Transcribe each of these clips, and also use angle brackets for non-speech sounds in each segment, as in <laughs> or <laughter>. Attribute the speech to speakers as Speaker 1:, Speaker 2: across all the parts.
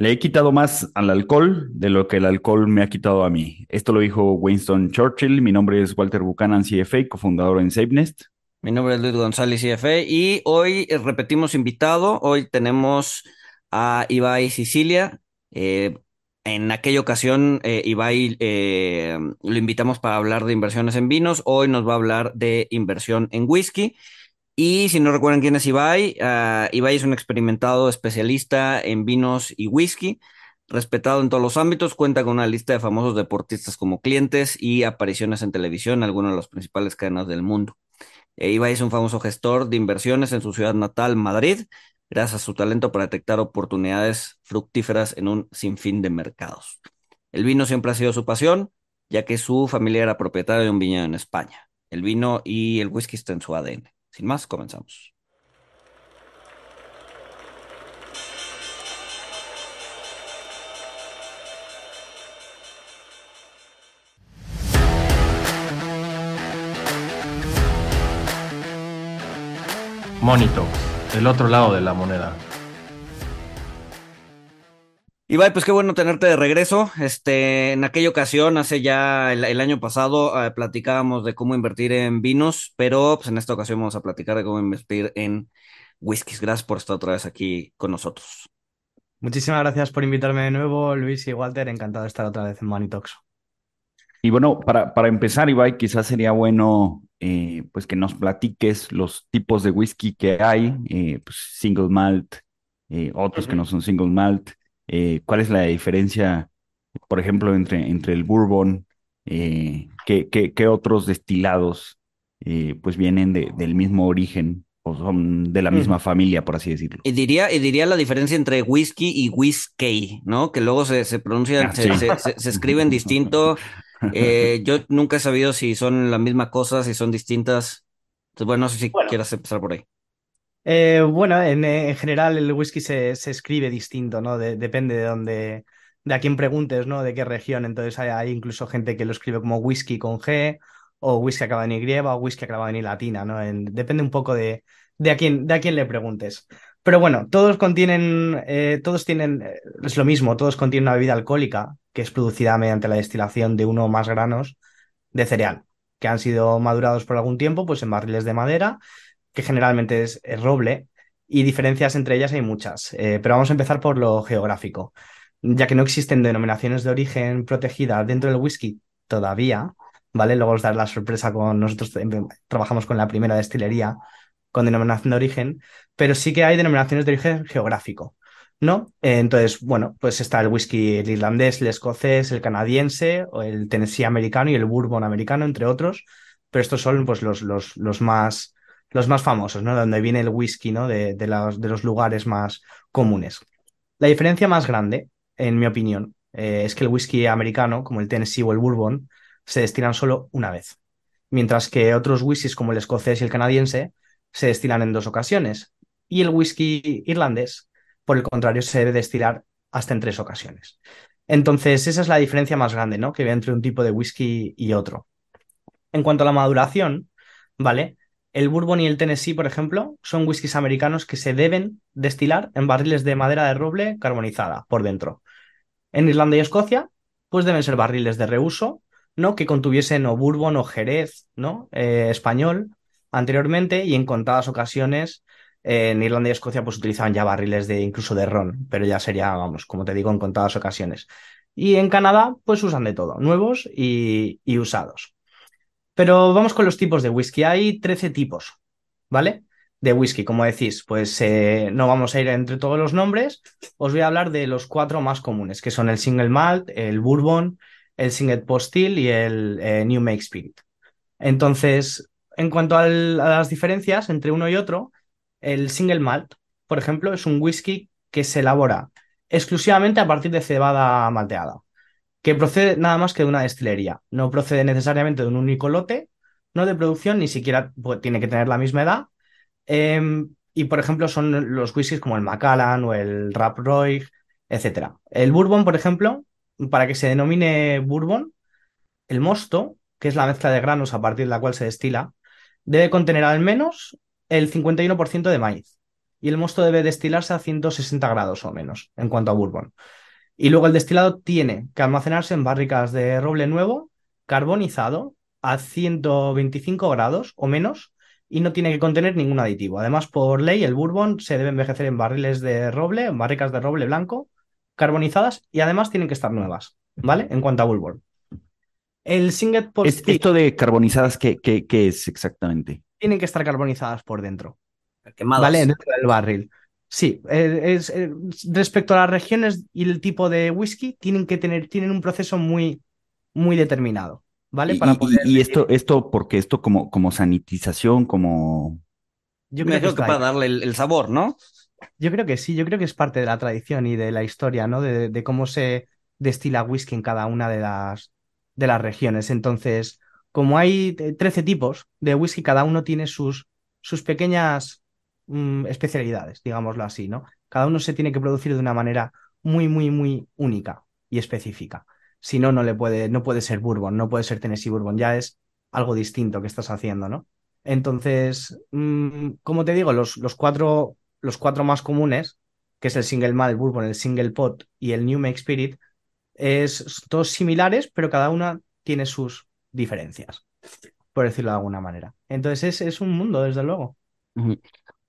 Speaker 1: Le he quitado más al alcohol de lo que el alcohol me ha quitado a mí. Esto lo dijo Winston Churchill. Mi nombre es Walter Buchanan, CFA, cofundador en SafeNest.
Speaker 2: Mi nombre es Luis González, CFA, y hoy eh, repetimos invitado. Hoy tenemos a Ibai Sicilia. Eh, en aquella ocasión, eh, Ibai eh, lo invitamos para hablar de inversiones en vinos. Hoy nos va a hablar de inversión en whisky. Y si no recuerdan quién es Ibai, uh, Ibai es un experimentado especialista en vinos y whisky, respetado en todos los ámbitos, cuenta con una lista de famosos deportistas como clientes y apariciones en televisión en algunas de las principales cadenas del mundo. E Ibai es un famoso gestor de inversiones en su ciudad natal, Madrid, gracias a su talento para detectar oportunidades fructíferas en un sinfín de mercados. El vino siempre ha sido su pasión, ya que su familia era propietaria de un viñedo en España. El vino y el whisky están en su ADN. Sin más, comenzamos.
Speaker 3: Monito, el otro lado de la moneda.
Speaker 2: Ibai, pues qué bueno tenerte de regreso. Este, en aquella ocasión, hace ya el, el año pasado, eh, platicábamos de cómo invertir en vinos, pero pues en esta ocasión vamos a platicar de cómo invertir en whiskies. Gracias por estar otra vez aquí con nosotros.
Speaker 4: Muchísimas gracias por invitarme de nuevo, Luis y Walter. Encantado de estar otra vez en Monitox.
Speaker 1: Y bueno, para, para empezar, Ibai, quizás sería bueno eh, pues que nos platiques los tipos de whisky que hay, eh, pues single malt, eh, otros uh -huh. que no son single malt. Eh, ¿Cuál es la diferencia, por ejemplo, entre, entre el bourbon? Eh, ¿qué, qué, qué, otros destilados eh, pues vienen de, del mismo origen o son de la misma mm. familia, por así decirlo?
Speaker 2: Y diría, y diría la diferencia entre whisky y whisky, ¿no? Que luego se, se pronuncian, ah, se, sí. se, se, escriben distinto. Eh, yo nunca he sabido si son la misma cosa, si son distintas. Entonces, bueno, no sé si bueno. quieras empezar por ahí.
Speaker 4: Eh, bueno, en, en, general el whisky se, escribe distinto, ¿no? De, depende de dónde, de a quién preguntes, ¿no? De qué región. Entonces hay, hay, incluso gente que lo escribe como whisky con G, o whisky acaba en Y, o whisky acaba en Y latina, ¿no? En, depende un poco de, de, a quién, de a quién le preguntes. Pero bueno, todos contienen, eh, todos tienen, eh, es lo mismo, todos contienen una bebida alcohólica que es producida mediante la destilación de uno o más granos de cereal, que han sido madurados por algún tiempo, pues en barriles de madera que generalmente es, roble, y diferencias entre ellas hay muchas. Eh, pero vamos a empezar por lo geográfico. Ya que no existen denominaciones de origen protegidas dentro del whisky todavía, ¿vale? Luego os daré la sorpresa con nosotros trabajamos con la primera destilería con denominación de origen, pero sí que hay denominaciones de origen geográfico, ¿no? Eh, entonces, bueno, pues está el whisky el irlandés, el escocés, el canadiense, o el Tennessee americano y el bourbon americano, entre otros, pero estos son pues los, los, los más los más famosos, ¿no? Donde viene el whisky, ¿no? De, los, lugares más comunes. La diferencia más grande, en mi opinión, eh, es que el whisky americano, como el Tennessee o el Bourbon, se destilan solo una vez. Mientras que otros whiskies, como el escocés y el canadiense, se destilan en dos ocasiones. Y el whisky irlandés, por el contrario, se debe destilar hasta en tres ocasiones. Entonces, esa es la diferencia más grande, ¿no? Que hay entre un tipo de whisky y otro. En cuanto a la maduración, ¿vale? El Bourbon y el Tennessee, por ejemplo, son whiskies americanos que se deben destilar en barriles de madera de roble carbonizada por dentro. En Irlanda y Escocia, pues deben ser barriles de reuso, ¿no? Que contuviesen o Bourbon o Jerez, ¿no? Eh, español anteriormente y en contadas ocasiones eh, en Irlanda y Escocia pues utilizaban ya barriles de incluso de ron, pero ya sería, vamos, como te digo, en contadas ocasiones. Y en Canadá, pues usan de todo, nuevos y, y usados. Pero vamos con los tipos de whisky. Hay 13 tipos, ¿vale? De whisky, como decís, pues eh, no vamos a ir entre todos los nombres. Os voy a hablar de los cuatro más comunes, que son el single malt, el bourbon, el single pot still y el eh, new make spirit. Entonces, en cuanto a las diferencias entre uno y otro, el single malt, por ejemplo, es un whisky que se elabora exclusivamente a partir de cebada malteada que procede nada más que de una destilería. No procede necesariamente de un único lote, no de producción, ni siquiera pues, tiene que tener la misma edad. Eh, y, por ejemplo, son los whiskies como el Macallan o el Rap Roy, etc. El bourbon, por ejemplo, para que se denomine bourbon, el mosto, que es la mezcla de granos a partir de la cual se destila, debe contener al menos el 51% de maíz. y el mosto debe destilarse a 160 grados o menos en cuanto a bourbon. Y luego el destilado tiene que almacenarse en barricas de roble nuevo, carbonizado a 125 grados o menos y no tiene que contener ningún aditivo. Además, por ley, el bourbon se debe envejecer en barriles de roble, en barricas de roble blanco, carbonizadas y además tienen que estar nuevas, ¿vale? En cuanto a bourbon. El Singet
Speaker 1: Es- esto de carbonizadas, ¿qué, qué, qué es exactamente?
Speaker 4: tienen que estar carbonizadas por dentro.
Speaker 2: Quemadas.
Speaker 4: ¿Vale? Dentro del barril. Sí, eh, es, eh, respecto a las regiones y el tipo de whisky, tienen que tener, tienen un proceso muy, muy determinado, ¿vale?
Speaker 1: Y,
Speaker 4: Para
Speaker 1: y-
Speaker 4: poder
Speaker 1: y
Speaker 4: decir-
Speaker 1: esto, esto, porque esto como, como sanitización, como...
Speaker 4: yo
Speaker 2: Me
Speaker 4: creo que
Speaker 2: para darle el, el sabor, ¿no?
Speaker 4: Yo creo que sí, yo creo que es parte de la tradición y de la historia, ¿no? De, de cómo se destila whisky en cada una de las, de las regiones. Entonces, como hay eh, 13 tipos de whisky, cada uno tiene sus, sus pequeñas mm, especialidades, digámoslo así, ¿no? Cada uno se tiene que producir de una manera muy, muy, muy única y específica. Si no, no le puede, no puede ser bourbon, no puede ser Tennessee bourbon, ya es algo distinto que estás haciendo, ¿no? Entonces, mm, como te digo, los, los cuatro, los cuatro más comunes, que es el single malt, el bourbon, el single pot y el new make spirit, es todos similares, pero cada una tiene sus diferencias, por decirlo de alguna manera. Entonces es, es un mundo, desde luego.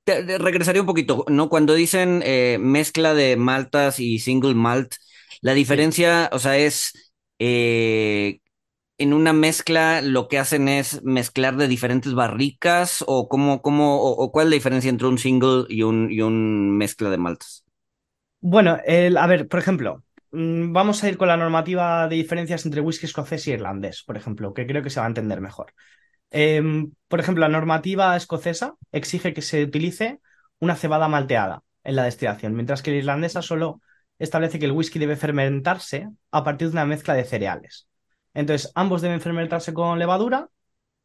Speaker 2: Te- regresaría un poquito, ¿no? Cuando dicen eh, mezcla de maltas y single malt, la diferencia, o sea, es eh, en una mezcla lo que hacen es mezclar de diferentes barricas o cómo, cómo, o, o cuál es la diferencia entre un single y un, y un mezcla de maltas.
Speaker 4: Bueno, el, a ver, por ejemplo, mm, vamos a ir con la normativa de diferencias entre whisky escocés y irlandés, por ejemplo, que creo que se va a entender mejor. Em, por ejemplo, la normativa escocesa exige que se utilice una cebada malteada en la destilación, mientras que la irlandesa solo establece que el whisky debe fermentarse a partir de una mezcla de cereales. Entonces, ambos deben fermentarse con levadura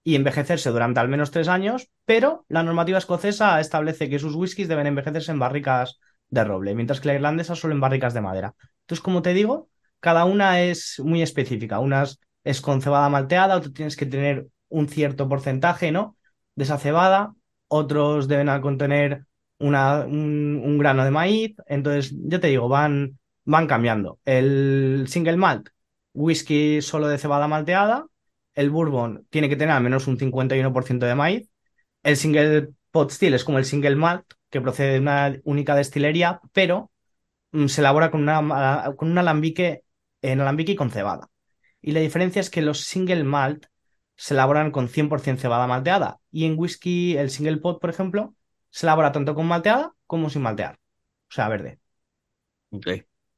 Speaker 4: y envejecerse durante al menos tres años, pero la normativa escocesa establece que sus whiskies deben envejecerse en barricas de roble, mientras que la irlandesa solo en barricas de madera. Entonces, como te digo, cada una es muy específica. Unas es con cebada malteada, otras tienes que tener un cierto porcentaje, ¿no? De esa cebada, otros deben contener un, un grano de maíz. Entonces, ya te digo, van, van cambiando. El single malt, whisky solo de cebada malteada. El bourbon tiene que tener al menos un 51% de maíz. El single pot still es como el single malt, que procede de una única destilería, pero mm, se elabora con, una, con un alambique, en alambique y con cebada. Y la diferencia es que los single malt se elaboran con 100% cebada malteada. Y en whisky, el single pot, por ejemplo, se elabora tanto con malteada como sin maltear. O sea, verde.
Speaker 2: Ok,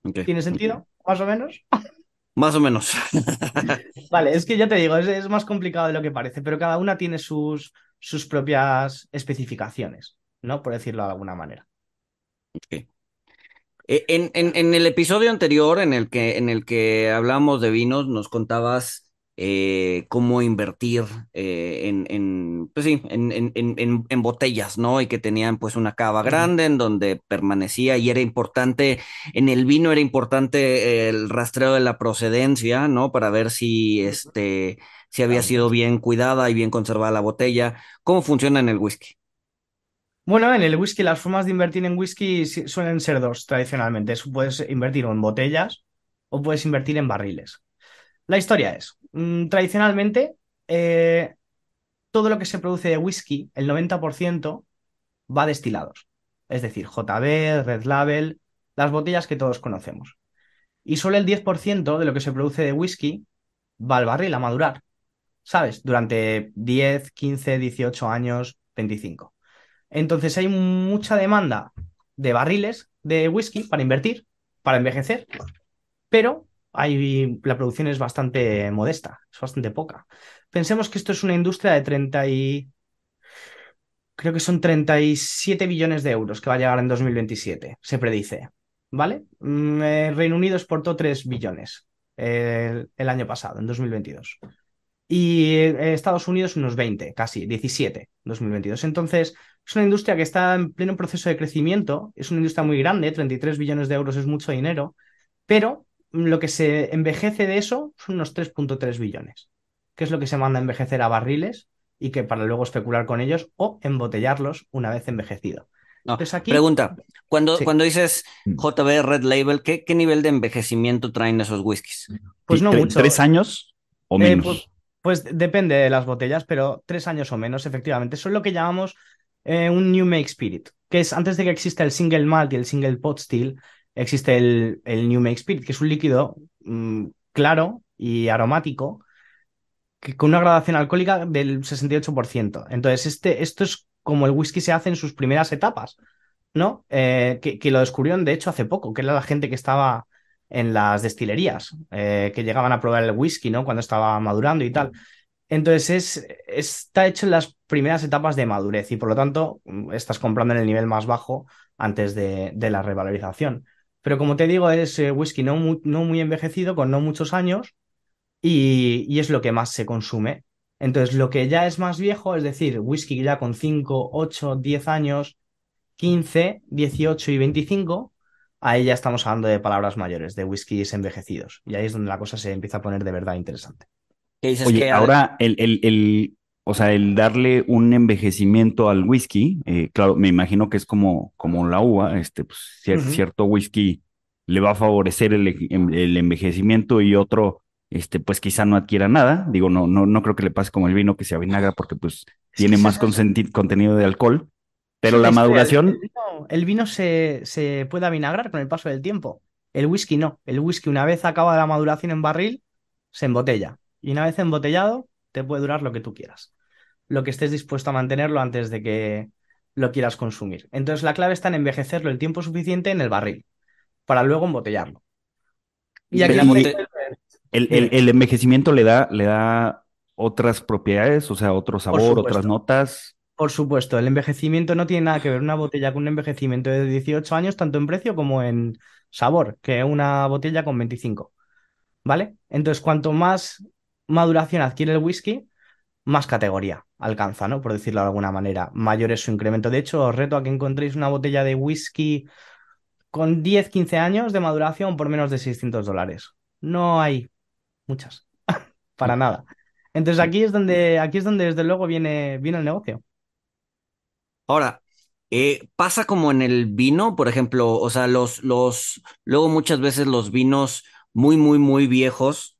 Speaker 2: ok.
Speaker 4: ¿Tiene sentido? Más o menos. <laughs>
Speaker 2: Más o menos. <laughs> <laughs>
Speaker 4: Vale, es que ya te digo, es, es más complicado de lo que parece, pero cada una tiene sus, sus propias especificaciones, ¿no? Por decirlo de alguna manera.
Speaker 2: Ok. Eh, En, en- en el episodio anterior en el que, en el que hablamos de vinos, nos contabas eh, cómo invertir eh, en, en, pues sí, en, en- en- en- en botellas, ¿no? Y que tenían pues una cava grande en donde permanecía y era importante, en el vino era importante el rastreo de la procedencia, ¿no? Para ver si, este, si había sido bien cuidada y bien conservada la botella. ¿Cómo funciona en el whisky?
Speaker 4: Bueno, en el whisky las formas de invertir en whisky suelen ser dos tradicionalmente. Puedes invertir en botellas o puedes invertir en barriles. La historia es, mm, tradicionalmente, eh, todo lo que se produce de whisky, el 90% va destilados. Es decir, JB, Red Label, las botellas que todos conocemos. Y solo el 10% de lo que se produce de whisky va al barril a madurar. ¿Sabes? Durante 10, 15, 18 años, 25. Entonces hay mucha demanda de barriles de whisky para invertir, para envejecer, pero hay, la producción es bastante modesta, es bastante poca. Pensemos que esto es una industria de 30 y... Creo que son 37 billones de euros que va a llegar en 2027, se predice. ¿Vale? Mm, eh, Reino Unido exportó 3 billones eh, el año pasado, en 2022. Y eh, Estados Unidos unos 20, casi 17, en 2022. Entonces, es una industria que está en pleno proceso de crecimiento, es una industria muy grande, 33 billones de euros es mucho dinero, pero lo que se envejece de eso son unos 3.3 billones, que es lo que se manda a envejecer a barriles y que para luego especular con ellos o embotellarlos una vez envejecido.
Speaker 2: No,
Speaker 4: Entonces aquí,
Speaker 2: pregunta, cuando,
Speaker 4: sí,
Speaker 2: cuando dices
Speaker 1: Mm.
Speaker 2: JB Red Label, ¿qué, qué nivel de envejecimiento traen esos whiskies?
Speaker 4: pues no mucho.
Speaker 1: ¿Tres años o
Speaker 4: Eh,
Speaker 1: menos?
Speaker 4: pues, pues depende de las botellas, pero tres años o menos, efectivamente. Eso es lo que llamamos eh, un New Make Spirit, que es antes de que exista el single malt y el single pot still, existe el, New Make Spirit, que es un líquido mm, claro y aromático que, con una gradación alcohólica del 68%. Entonces, este, esto es como el whisky se hace en sus primeras etapas, ¿no? Eh, que, lo descubrieron, de hecho, hace poco, que era la gente que estaba en las destilerías, eh, que llegaban a probar el whisky, ¿no? Cuando estaba madurando y tal. Entonces es, está hecho en las primeras etapas de madurez y por lo tanto mm, estás comprando en el nivel más bajo antes de la revalorización. Pero como te digo, es eh, whisky no muy, no muy envejecido, con no muchos años y, y es lo que más se consume. Entonces lo que ya es más viejo, es decir, whisky ya con 5, 8, 10 años, 15, 18 y 25, ahí ya estamos hablando de palabras mayores, de whiskies envejecidos. Y ahí es donde la cosa se empieza a poner de verdad interesante.
Speaker 2: Dices
Speaker 1: Oye,
Speaker 2: que
Speaker 1: ahora el, el, el, o sea, el darle un envejecimiento al whisky, eh, claro, me imagino que es como, como la uva, este, pues, cier- cierto whisky le va a favorecer el, em- el envejecimiento y otro, este, pues quizá no adquiera nada. Digo, no, no, no creo que le pase como el vino que se avinagra porque pues tiene más contenido de alcohol, pero la maduración,
Speaker 4: El, vino, el vino se, se puede avinagrar con el paso del tiempo. El whisky no. El whisky, una vez acaba la maduración en barril, se embotella. Y una vez embotellado, te puede durar lo que tú quieras. Lo que estés dispuesto a mantenerlo antes de que lo quieras consumir. Entonces, la clave está en envejecerlo el tiempo suficiente en el barril para luego embotellarlo. Y aquí
Speaker 1: el, el, envejecimiento le da, le da otras propiedades, o sea, otro sabor, otras notas.
Speaker 4: Por supuesto, el envejecimiento no tiene nada que ver una botella con un envejecimiento de 18 años, tanto en precio como en sabor, que una botella con 25. ¿Vale? Entonces, cuanto más maduración adquiere el whisky, más categoría alcanza, ¿no? Por decirlo de alguna manera. Mayor es su incremento. De hecho, os reto a que encontréis una botella de whisky con 10, 15 años de maduración por menos de 600 dólares. No hay muchas, <laughs> para nada. Entonces aquí es donde, aquí es donde desde luego viene, viene el negocio.
Speaker 2: Ahora, eh, pasa como en el vino, por ejemplo, o sea, los, los, luego muchas veces los vinos muy, muy, muy viejos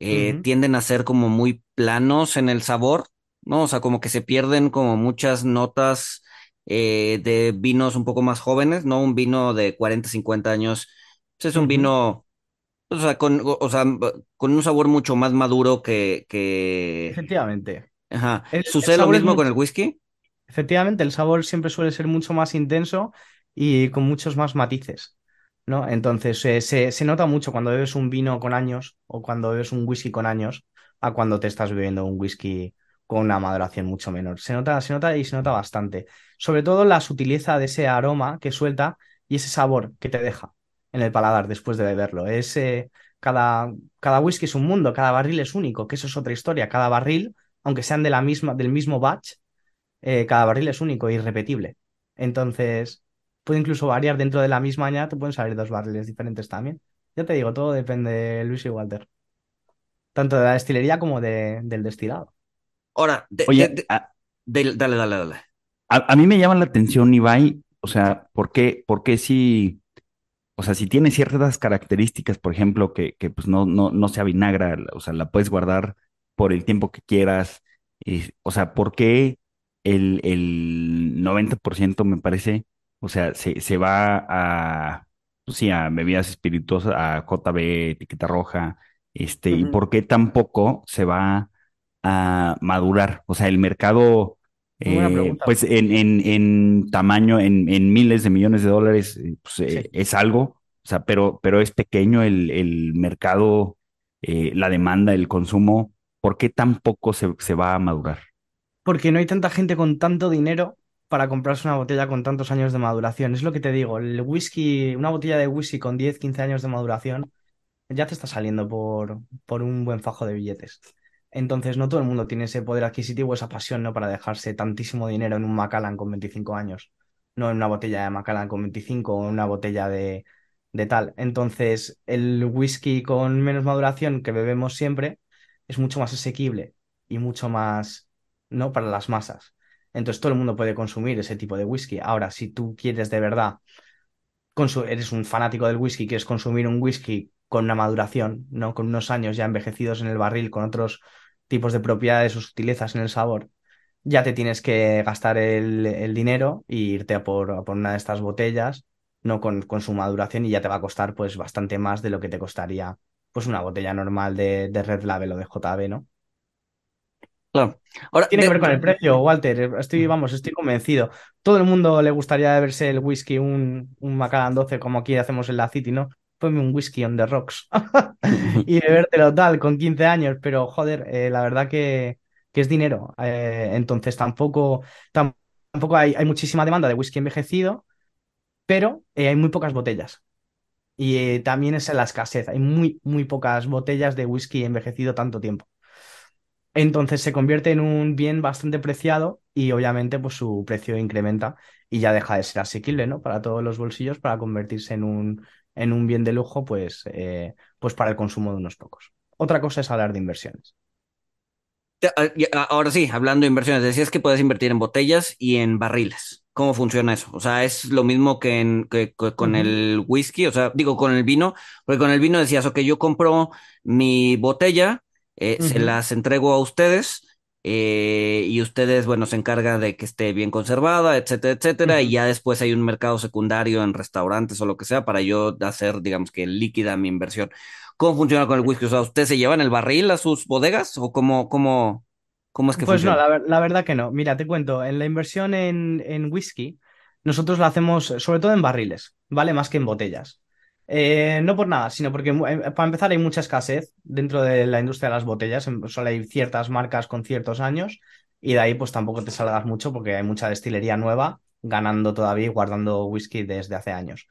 Speaker 2: eh, tienden a ser como muy planos en el sabor, ¿no? O sea, como que se pierden como muchas notas eh, de vinos un poco más jóvenes, ¿no? Un vino de 40, 50 años, pues es un vino, o sea, con, o sea, con un sabor mucho más maduro que, que...
Speaker 4: Efectivamente.
Speaker 2: Ajá.
Speaker 4: El- el
Speaker 2: ¿Sucede lo mismo con el whisky?
Speaker 4: Efectivamente, el sabor siempre suele ser mucho más intenso y con muchos más matices, ¿no? Entonces, eh, se, se nota mucho cuando bebes un vino con años o cuando bebes un whisky con años a cuando te estás bebiendo un whisky con una maduración mucho menor. Se nota, se nota y se nota bastante. Sobre todo la sutileza de ese aroma que suelta y ese sabor que te deja en el paladar después de beberlo. Es, eh, cada, cada whisky es un mundo, cada barril es único, que eso es otra historia. Cada barril, aunque sean de la misma, del mismo batch, eh, cada barril es único e irrepetible. Entonces, puede incluso variar dentro de la misma añada, te pueden salir dos barriles diferentes también. Ya te digo, todo depende, Luis y Walter. Tanto de la destilería como de- del destilado.
Speaker 2: Ahora, de-
Speaker 1: Oye,
Speaker 2: de-
Speaker 1: a,
Speaker 2: del- dale, dale, dale.
Speaker 1: a- a mí me llama la atención, Ibai, o sea, ¿por qué, por qué si, o sea, si tiene ciertas características, por ejemplo, que, que pues no, no, no se avinagra, o sea, la puedes guardar por el tiempo que quieras, y, o sea, ¿por qué el, el 90% me parece, o sea, se, se va a, pues sí, a bebidas espirituosas, a JB, etiqueta roja, este, y por qué tampoco se va a madurar? O sea, el mercado eh, pues en, en, en tamaño, en, en miles de millones de dólares, eh, pues, eh, es algo, o sea, pero, pero es pequeño el, el mercado, eh, la demanda, el consumo, ¿por qué tan poco se, se va a madurar?
Speaker 4: Porque no hay tanta gente con tanto dinero para comprarse una botella con tantos años de maduración. Es lo que te digo, el whisky, una botella de whisky con 10, 15 años de maduración, ya te está saliendo por, por un buen fajo de billetes. Entonces, no todo el mundo tiene ese poder adquisitivo, esa pasión, ¿no? Para dejarse tantísimo dinero en un Macallan con 25 años. No en una botella de Macallan con 25 o en una botella de, de tal. Entonces, el whisky con menos maduración que bebemos siempre es mucho más asequible y mucho más, ¿no? Para las masas. Entonces todo el mundo puede consumir ese tipo de whisky. Ahora, si tú quieres de verdad, eres un fanático del whisky, quieres consumir un whisky con una maduración, ¿no? Con unos años ya envejecidos en el barril, con otros tipos de propiedades o sutilezas en el sabor, ya te tienes que gastar el, dinero e irte a por, una de estas botellas, ¿no? Con, con, su maduración y ya te va a costar pues bastante más de lo que te costaría pues una botella normal de, de Red Label o de JB, ¿no?
Speaker 2: Claro.
Speaker 4: Ahora, Tiene que ver con el precio, <laughs> Walter. Estoy, vamos, estoy convencido. Todo el mundo le gustaría verse el whisky, un, un Macallan 12, como aquí hacemos en la City, ¿no? Ponme un whisky on the rocks <laughs> <laughs> y bebértelo tal con 15 años, pero joder, eh, la verdad que, que es dinero. Eh, entonces tampoco, tampoco hay, hay, muchísima demanda de whisky envejecido, pero eh, hay muy pocas botellas. Y también es la escasez. Hay muy, muy pocas botellas de whisky envejecido tanto tiempo. Entonces se convierte en un bien bastante preciado y obviamente pues su precio incrementa y ya deja de ser asequible, ¿no? Para todos los bolsillos, para convertirse en un, en un bien de lujo, pues, eh, pues para el consumo de unos pocos. Otra cosa es hablar de inversiones.
Speaker 2: Ahora sí, hablando de inversiones, decías que puedes invertir en botellas y en barriles. ¿Cómo funciona eso? O sea, es lo mismo que, en, con el whisky, o sea, digo con el vino, porque con el vino decías, ok, yo compro mi botella eh, se las entrego a ustedes eh, y ustedes, bueno, se encargan de que esté bien conservada, etcétera, etcétera, y ya después hay un mercado secundario en restaurantes o lo que sea para yo hacer, digamos que líquida mi inversión. ¿Cómo funciona con el whisky? O sea, ¿ustedes se llevan el barril a sus bodegas o cómo, cómo, cómo es que
Speaker 4: pues
Speaker 2: funciona?
Speaker 4: Pues no, la, verdad que no. Mira, te cuento, en la inversión en, en whisky, nosotros la hacemos sobre todo en barriles, ¿vale? Más que en botellas. Eh, no por nada, sino porque eh, para empezar hay mucha escasez dentro de la industria de las botellas. Solo hay ciertas marcas con ciertos años y de ahí pues tampoco te salgas mucho porque hay mucha destilería nueva ganando todavía y guardando whisky desde hace años.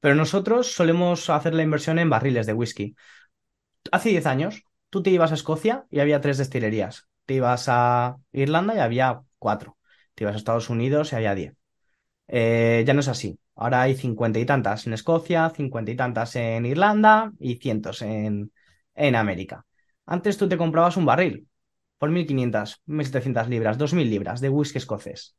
Speaker 4: Pero nosotros solemos hacer la inversión en barriles de whisky. Hace 10 años tú te ibas a Escocia y había tres destilerías. Te ibas a Irlanda y había cuatro. Te ibas a Estados Unidos y había 10. Eh, ya no es así. Ahora hay cincuenta y tantas en Escocia, cincuenta y tantas en Irlanda y cientos en, en América. Antes tú te comprabas un barril por 1.500, 1.700 libras, 2.000 libras de whisky escocés.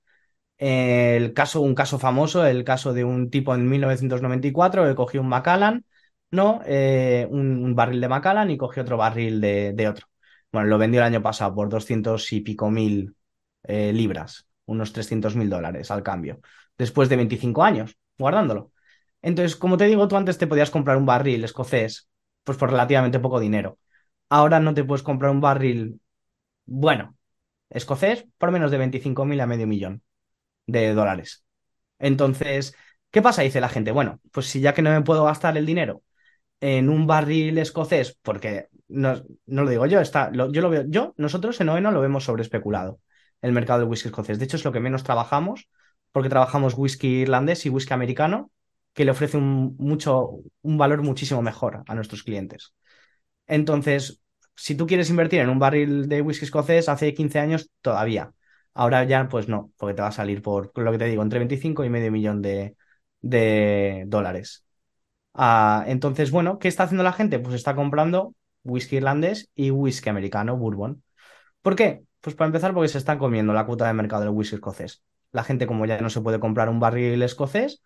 Speaker 4: El caso, un caso famoso, el caso de un tipo en 1994 que cogió un Macallan, ¿no? Eh, un, barril de Macallan y cogió otro barril de, otro. Bueno, lo vendió el año pasado por 200 y pico mil eh, libras, unos 300 mil dólares al cambio, después de 25 años guardándolo. Entonces, como te digo, tú antes te podías comprar un barril escocés, pues por relativamente poco dinero. Ahora no te puedes comprar un barril, bueno, escocés por menos de 25.000 a medio millón de dólares. Entonces, ¿qué pasa? Dice la gente, bueno, pues si ya que no me puedo gastar el dinero en un barril escocés, porque no, no lo digo yo, está, yo lo veo, yo, nosotros en Oeno lo vemos sobre especulado, el mercado del whisky escocés. De hecho, es lo que menos trabajamos porque trabajamos whisky irlandés y whisky americano, que le ofrece un, mucho, un valor muchísimo mejor a nuestros clientes. Entonces, si tú quieres invertir en un barril de whisky escocés, hace 15 años todavía. Ahora ya, pues no, porque te va a salir por lo que te digo, entre 25 y medio millón de, de dólares. Ah, entonces, bueno, ¿qué está haciendo la gente? Pues está comprando whisky irlandés y whisky americano, bourbon. ¿Por qué? Pues para empezar, porque se están comiendo la cuota de mercado del whisky escocés. La gente, como ya no se puede comprar un barril escocés,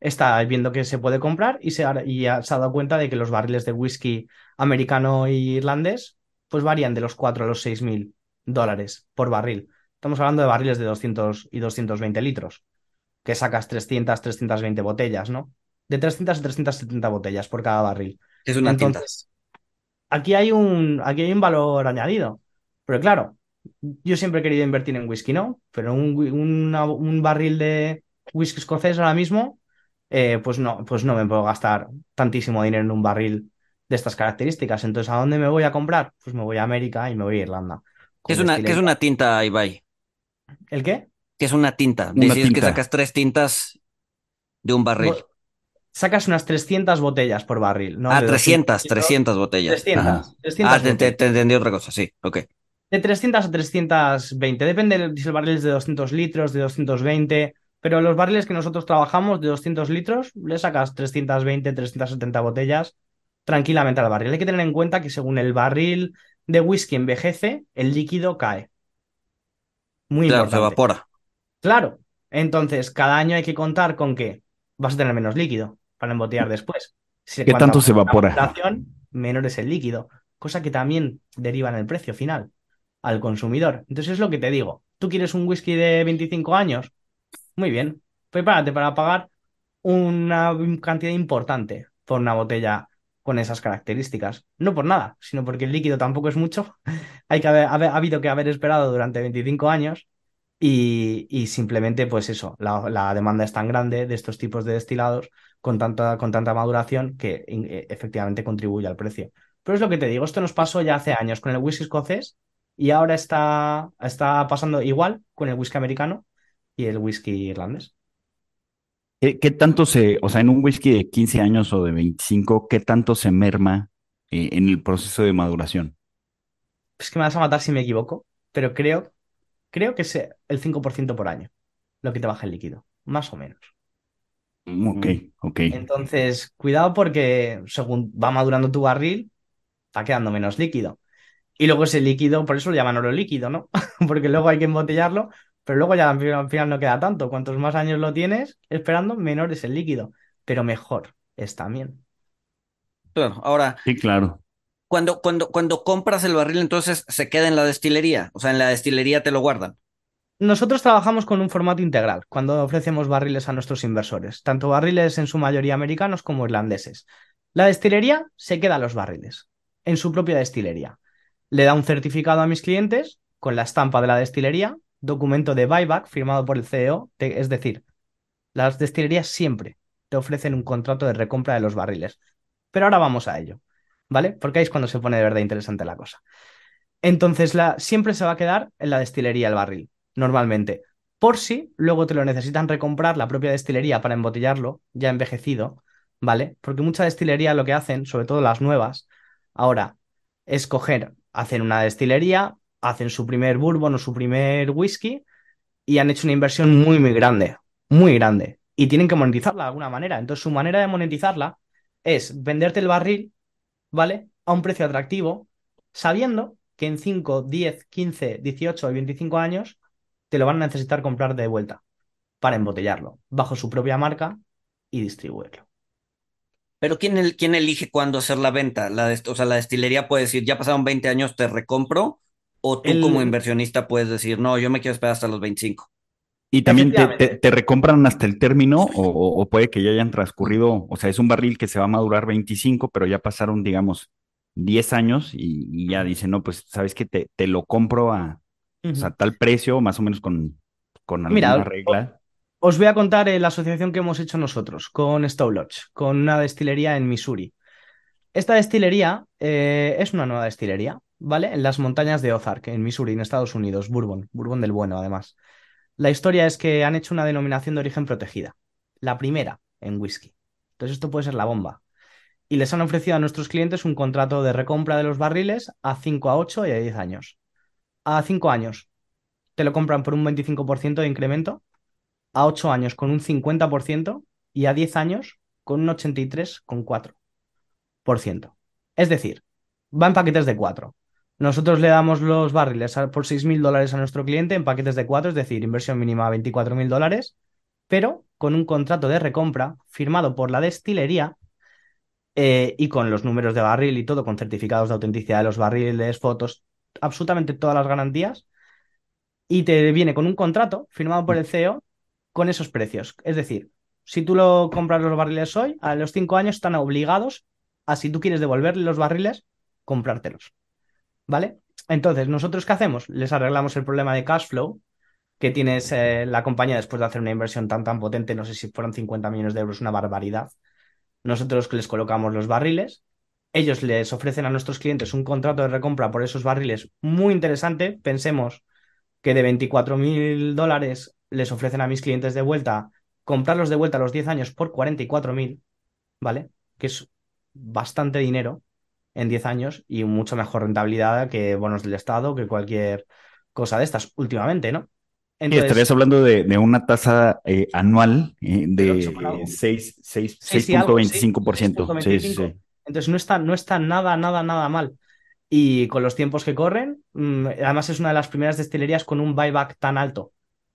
Speaker 4: está viendo que se puede comprar y se, ha, se ha dado cuenta de que los barriles de whisky americano e irlandés pues varían de los 4 a los 6 mil dólares por barril. Estamos hablando de barriles de 200 y 220 litros, que sacas 300, 320 botellas, ¿no? De 300 a 370 botellas por cada barril.
Speaker 2: Es una Entonces,
Speaker 4: Aquí hay, un, aquí hay un valor añadido. Pero claro, yo siempre he querido invertir en whisky, ¿no? Pero un, un barril de whisky escocés ahora mismo, eh, pues, no, pues no me puedo gastar tantísimo dinero en un barril de estas características. Entonces, ¿a dónde me voy a comprar? Pues me voy a América y me voy a Irlanda.
Speaker 2: ¿Qué es, una, es una tinta, Ibai?
Speaker 4: ¿El qué?
Speaker 2: ¿Qué es una tinta? Dices que sacas tres tintas de un barril.
Speaker 4: Sacas unas 300 botellas por barril, ¿no?
Speaker 2: Ah, 300, 300 botellas.
Speaker 4: 300,
Speaker 2: ah, te, entendí otra cosa, sí, ok.
Speaker 4: De 300 a 320, depende si el barril es de 200 litros, de 220, pero los barriles que nosotros trabajamos de 200 litros, le sacas 320, 370 botellas tranquilamente al barril. Hay que tener en cuenta que según el barril de whisky envejece, el líquido cae.
Speaker 2: Muy claro, se evapora.
Speaker 4: Claro, entonces cada año hay que contar con que vas a tener menos líquido para embotellar después. Si
Speaker 1: ¿Qué tanto se evapora?
Speaker 4: menor es el líquido, cosa que también deriva en el precio final al consumidor. Entonces es lo que te digo. ¿Tú quieres un whisky de 25 años? Muy bien, prepárate para pagar una cantidad importante por una botella con esas características. No por nada, sino porque el líquido tampoco es mucho. <laughs> Hay que haber, ha habido que haber esperado durante 25 años y, simplemente, pues eso, la, demanda es tan grande de estos tipos de destilados con tanta, con tanta maduración que eh, efectivamente contribuye al precio. Pero es lo que te digo, esto nos pasó ya hace años con el whisky escocés y ahora está, está pasando igual con el whisky americano y el whisky irlandés.
Speaker 1: ¿Qué, qué tanto se, o sea, en un whisky de 15 años o de 25, qué tanto se merma eh, en el proceso de maduración?
Speaker 4: Es que me vas a matar si me equivoco, pero creo, creo que es el 5% por año lo que te baja el líquido, más o menos.
Speaker 1: Mm, Ok, ok.
Speaker 4: Entonces, cuidado porque según va madurando tu barril, va quedando menos líquido. Y luego ese líquido, por eso lo llaman oro líquido, ¿no? <laughs> Porque luego hay que embotellarlo, pero luego ya al final, al final no queda tanto. Cuantos más años lo tienes esperando, menor es el líquido, pero mejor es también.
Speaker 2: Claro, ahora,
Speaker 1: Sí, claro.
Speaker 2: cuando, cuando, cuando compras el barril, entonces se queda en la destilería. O sea, en la destilería te lo guardan.
Speaker 4: Nosotros trabajamos con un formato integral cuando ofrecemos barriles a nuestros inversores, tanto barriles en su mayoría americanos como irlandeses. La destilería se queda los barriles en su propia destilería. Le da un certificado a mis clientes con la estampa de la destilería, documento de buyback firmado por el CEO, es decir, las destilerías siempre te ofrecen un contrato de recompra de los barriles. Pero ahora vamos a ello, ¿vale? Porque ahí es cuando se pone de verdad interesante la cosa. Entonces, la, siempre se va a quedar en la destilería el barril, normalmente. Por si luego te lo necesitan recomprar la propia destilería para embotellarlo, ya envejecido, ¿vale? Porque mucha destilería lo que hacen, sobre todo las nuevas, ahora es coger, hacen una destilería, hacen su primer bourbon o su primer whisky y han hecho una inversión muy, muy grande, muy grande. Y tienen que monetizarla de alguna manera. Entonces, su manera de monetizarla es venderte el barril, ¿vale? A un precio atractivo, sabiendo que en 5, 10, 15, 18 y 25 años te lo van a necesitar comprar de vuelta para embotellarlo bajo su propia marca y distribuirlo.
Speaker 2: Pero ¿quién, el- quién elige cuándo hacer la venta? La dest- o sea, la destilería puede decir, ya pasaron 20 años, te recompro. O tú como inversionista puedes decir, no, yo me quiero esperar hasta los 25.
Speaker 1: ¿Y también te, te, recompran hasta el término o, puede que ya hayan transcurrido, o sea, es un barril que se va a madurar 25, pero ya pasaron, digamos, 10 años y, y ya dicen, no, pues, ¿sabes que Te, te lo compro a, o sea,
Speaker 4: Ujú.
Speaker 1: tal precio, más o menos con, con
Speaker 4: Mira,
Speaker 1: alguna
Speaker 4: o-
Speaker 1: regla.
Speaker 4: Os voy a contar eh, la asociación que hemos hecho nosotros con Stow Lodge, con una destilería en Missouri. Esta destilería eh, es una nueva destilería, ¿vale? En las montañas de Ozark, en Missouri, en Estados Unidos, Bourbon, Bourbon del bueno, además. La historia es que han hecho una denominación de origen protegida, la primera en whisky. Entonces esto puede ser la bomba. Y les han ofrecido a nuestros clientes un contrato de recompra de los barriles a 5, a 8 y a 10 años. A 5 años te lo compran por un 25% de incremento, a 8 años con un 50% y a 10 años con un 83,4%. Es decir, va en paquetes de 4. Nosotros le damos los barriles a- por 6.000 dólares a nuestro cliente en paquetes de 4, es decir, inversión mínima 24.000 dólares, pero con un contrato de recompra firmado por la destilería eh, y con los números de barril y todo, con certificados de autenticidad de los barriles, fotos, absolutamente todas las garantías, y te viene con un contrato firmado por el CEO con esos precios. Es decir, si tú lo compras los barriles hoy, a los 5 años están obligados a, si tú quieres devolverle los barriles, comprártelos. ¿Vale? Entonces, ¿nosotros qué hacemos? Les arreglamos el problema de cash flow que tienes eh, la compañía después de hacer una inversión tan tan potente, no sé si fueron 50 millones de euros, una barbaridad. Nosotros les colocamos los barriles, ellos les ofrecen a nuestros clientes un contrato de recompra por esos barriles muy interesante. Pensemos que de 24 mil dólares les ofrecen a mis clientes de vuelta comprarlos de vuelta a los 10 años por 44 mil, ¿vale? Que es bastante dinero en 10 años y mucho mejor rentabilidad que bonos del Estado, que cualquier cosa de estas últimamente, ¿no?
Speaker 1: Y
Speaker 4: Entonces,
Speaker 1: estarías hablando de, de una tasa eh, anual eh,
Speaker 4: Del 8 con
Speaker 1: de
Speaker 4: algo.
Speaker 1: eh, seis- seis-
Speaker 4: seis y algo, sí,
Speaker 1: 6.25%. Sí, sí,
Speaker 4: 6.25.
Speaker 1: sí.
Speaker 4: Entonces no está, no está nada, nada, nada mal. Y con los tiempos que corren, mm, además es una de las primeras destilerías con un buyback tan alto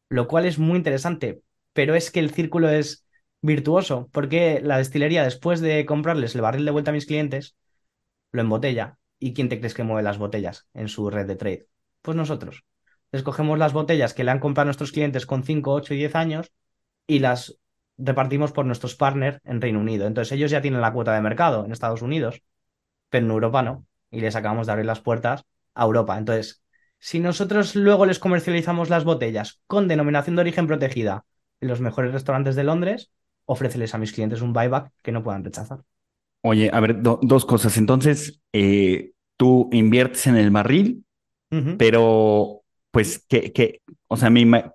Speaker 4: lo cual es muy interesante, pero es que el círculo es virtuoso, porque la destilería, después de comprarles el barril de vuelta a mis clientes, lo embotella. ¿Y quién te crees que mueve las botellas en su red de trade? Pues nosotros. Escogemos las botellas que le han comprado a nuestros clientes con 5, 8 y 10 años y las repartimos por nuestros partners en Reino Unido. Entonces ellos ya tienen la cuota de mercado en Estados Unidos, pero en Europa no. Y les acabamos de abrir las puertas a Europa. Entonces, si nosotros luego les comercializamos las botellas con denominación de origen protegida en los mejores restaurantes de Londres, ofréceles a mis clientes un buyback que no puedan rechazar.
Speaker 1: Oye, a ver, do- dos cosas. Entonces, eh, tú inviertes en el barril, pero pues, ¿qué, qué, o sea,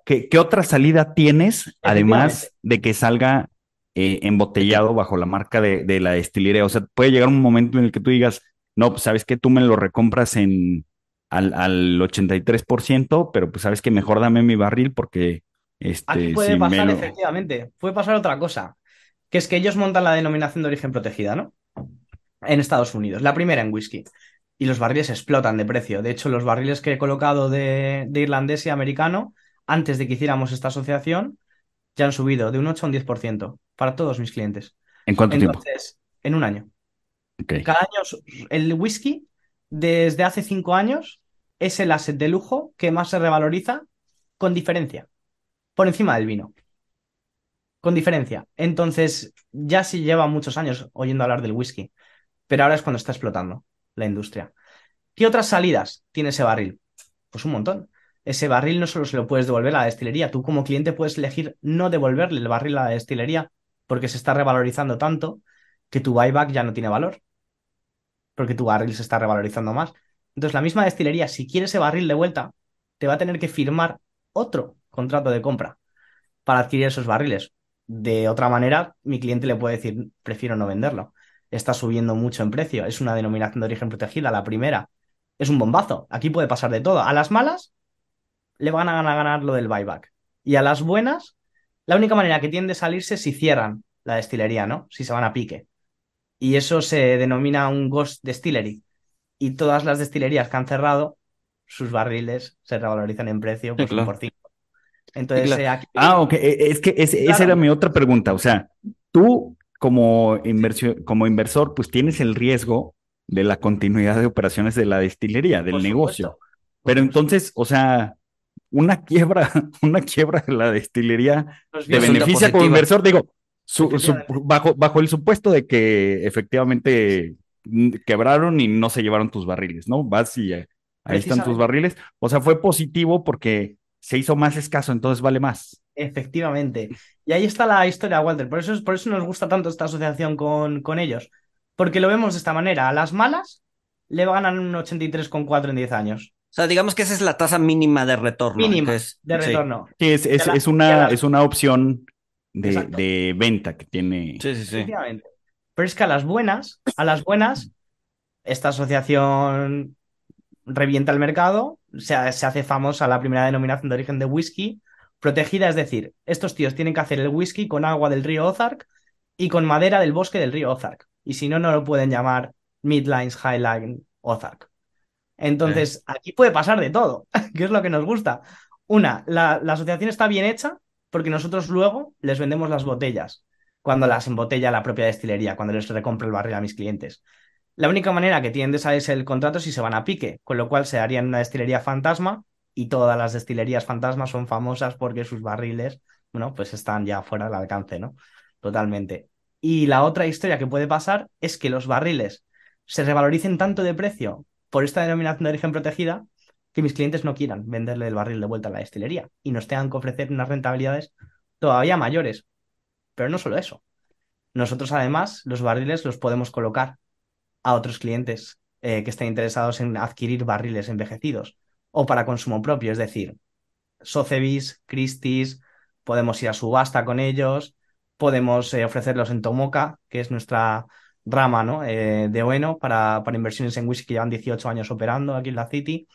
Speaker 1: ¿qué, qué otra salida tienes además de que salga eh, embotellado bajo la marca de, de la destilería? O sea, puede llegar un momento en el que tú digas, no, pues sabes que tú me lo recompras en al, al 83%, pero pues sabes que mejor dame mi barril porque este,
Speaker 4: Aquí puede
Speaker 1: si
Speaker 4: pasar,
Speaker 1: lo-
Speaker 4: efectivamente, puede pasar otra cosa, que es que ellos montan la denominación de origen protegida, ¿no? En Estados Unidos, la primera en whisky. Y los barriles explotan de precio. De hecho, los barriles que he colocado de, de irlandés y americano, antes de que hiciéramos esta asociación, ya han subido de un 8 a un 10% para todos mis clientes.
Speaker 1: ¿En cuánto tiempo?
Speaker 4: Entonces, en un año. Cada año, el whisky, desde hace cinco años, es el asset de lujo que más se revaloriza con diferencia, por encima del vino. Con diferencia. Entonces, ya se lleva muchos años oyendo hablar del whisky, pero ahora es cuando está explotando la industria. ¿Qué otras salidas tiene ese barril? Pues un montón. Ese barril no solo se lo puedes devolver a la destilería, tú como cliente puedes elegir no devolverle el barril a la destilería porque se está revalorizando tanto que tu buyback ya no tiene valor porque tu barril se está revalorizando más. Entonces, la misma destilería, si quiere ese barril de vuelta, te va a tener que firmar otro contrato de compra para adquirir esos barriles. De otra manera, mi cliente le puede decir, prefiero no venderlo. Está subiendo mucho en precio. Es una denominación de origen protegida. La primera es un bombazo. Aquí puede pasar de todo. A las malas le van a ganar, lo del buyback. Y a las buenas, la única manera que tienen de salirse es si cierran la destilería, ¿no? Si se van a pique y eso se denomina un ghost distillery. Y todas las destilerías que han cerrado, sus barriles se revalorizan en precio pues,
Speaker 2: Sí, claro.
Speaker 4: por cinco. Entonces,
Speaker 2: Sí, claro.
Speaker 4: eh, aquí-
Speaker 1: Ah, ok. E- Es que es- esa
Speaker 4: Claro.
Speaker 1: era mi otra pregunta. O sea, tú como inversión, como inversor, pues tienes el riesgo de la continuidad de operaciones de la destilería, del
Speaker 4: por
Speaker 1: negocio. Pero entonces, o sea, una quiebra, <laughs> una quiebra de la destilería te beneficia como inversor, digo, su- su- bajo, bajo el supuesto de que efectivamente quebraron y no se llevaron tus barriles, ¿no? Vas y eh, ahí están tus barriles. O sea, fue positivo porque se hizo más escaso, entonces vale más.
Speaker 4: Efectivamente. Y ahí está la historia, Walter. Por eso, es- por eso nos gusta tanto esta asociación con, con ellos. Porque lo vemos de esta manera. A las malas le ganan un 83,4 en 10 años.
Speaker 2: O sea, digamos que esa es la tasa mínima de retorno.
Speaker 4: Mínima
Speaker 2: es-
Speaker 4: de
Speaker 2: sí.
Speaker 4: retorno.
Speaker 1: Sí, es,
Speaker 4: la-
Speaker 1: una, es una opción de, de venta que tiene.
Speaker 2: Sí, sí, sí.
Speaker 4: Efectivamente. Pero es que a las buenas, a las buenas, esta asociación revienta el mercado, se, se hace famosa la primera denominación de origen de whisky protegida, es decir, estos tíos tienen que hacer el whisky con agua del río Ozark y con madera del bosque del río Ozark. Y si no, no lo pueden llamar Midlines Highline Ozark. Entonces, aquí puede pasar de todo, <laughs> que es lo que nos gusta. Una, la, la asociación está bien hecha porque nosotros luego les vendemos las botellas cuando las embotella la propia destilería, cuando les recompro el barril a mis clientes. La única manera que tienen de salirse el contrato es si se van a pique, con lo cual se harían una destilería fantasma y todas las destilerías fantasmas son famosas porque sus barriles, bueno, pues están ya fuera del alcance, ¿no? Totalmente. Y la otra historia que puede pasar es que los barriles se revaloricen tanto de precio por esta denominación de origen protegida que mis clientes no quieran venderle el barril de vuelta a la destilería y nos tengan que ofrecer unas rentabilidades todavía mayores. Pero no solo eso. Nosotros además los barriles los podemos colocar a otros clientes eh, que estén interesados en adquirir barriles envejecidos o para consumo propio, es decir, Sotheby's, Christie's, podemos ir a subasta con ellos, podemos eh, ofrecerlos en Tomoka, que es nuestra rama ¿no? eh, de Oeno para, para inversiones en whisky que llevan 18 años operando aquí en la City.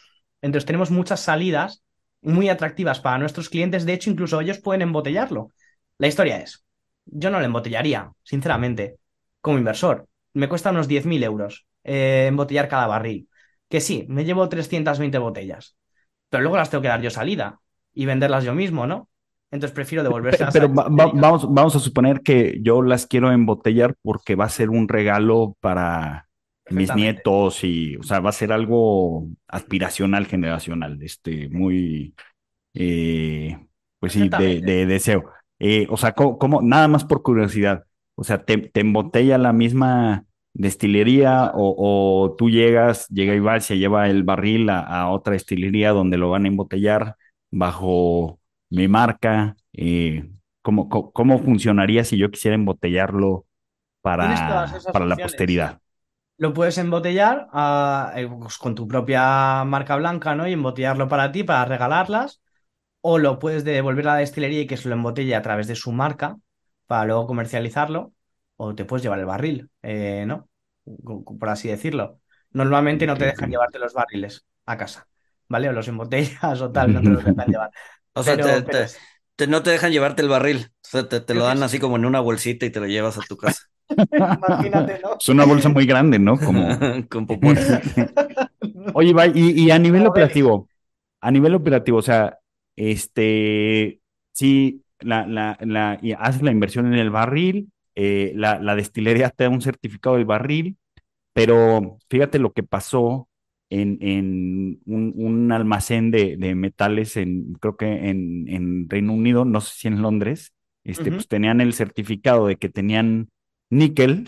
Speaker 4: Entonces tenemos muchas salidas muy atractivas para nuestros clientes, de hecho incluso ellos pueden embotellarlo. La historia es, yo no lo embotellaría, sinceramente, como inversor. Me cuesta unos 10.000 euros eh, embotellar cada barril. Que sí, me llevo 320 botellas, pero luego las tengo que dar yo salida. y venderlas yo mismo, ¿no? Entonces prefiero devolverlas.
Speaker 1: Pero vamos, vamos a suponer que yo las quiero embotellar porque va a ser un regalo para mis nietos y, o sea, va a ser algo aspiracional, generacional, este, muy, eh, pues sí, de, deseo. Eh, o sea, como nada más por curiosidad, o sea, te, te embotella la misma destilería o, tú llegas, llega Ibar, se lleva el barril a, otra destilería donde lo van a embotellar bajo mi marca. Eh, ¿cómo, cómo, funcionaría si yo quisiera embotellarlo para, para la posteridad?
Speaker 4: Lo puedes embotellar ah, eh, pues, con tu propia marca blanca, ¿no? Y embotellarlo para ti, para regalarlas. O lo puedes devolver a la destilería y que se lo embotelle a través de su marca para luego comercializarlo o te puedes llevar el barril, eh, ¿no? Por así decirlo. Normalmente no te dejan llevarte los barriles a casa, ¿vale? O los embotellas <laughs> o tal, no te los <laughs> dejan llevar.
Speaker 2: O sea, no te dejan llevarte el barril, o sea, te, lo dan así como en una bolsita y te lo llevas a tu casa. <laughs>
Speaker 1: Imagínate, ¿no? Es una bolsa muy grande, ¿no? Como... Con Oye, y, y, a nivel operativo, a nivel operativo, o sea, este, sí, la, la, la, haces la inversión en el barril, eh, la, destilería te da un certificado del barril, pero fíjate lo que pasó en, en un, almacén de, metales, en, creo que en, en, Reino Unido, no sé si en Londres, este, pues tenían el certificado de que tenían níquel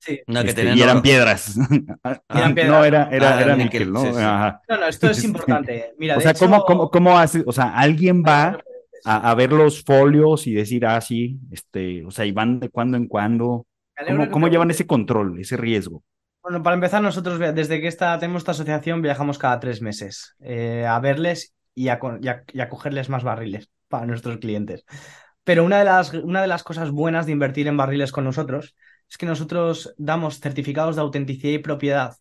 Speaker 1: sí. no, que este, y eran piedras. Ah, <laughs> no, era, era, ah, era níquel, ¿no?
Speaker 4: no, no, esto es <laughs> importante. Mira,
Speaker 1: o sea, ¿cómo, cómo, cómo hace? O sea, alguien va a, ver los folios y decir, ah, sí, este, o sea, y van de cuando en cuando. ¿Cómo, llevan ese control, ese riesgo?
Speaker 4: Bueno, para empezar, nosotros desde que esta, tenemos esta asociación viajamos cada tres meses eh, a verles y a, cogerles más barriles para nuestros clientes. Pero una de, las, una de las cosas buenas de invertir en barriles con nosotros es que nosotros damos certificados de autenticidad y propiedad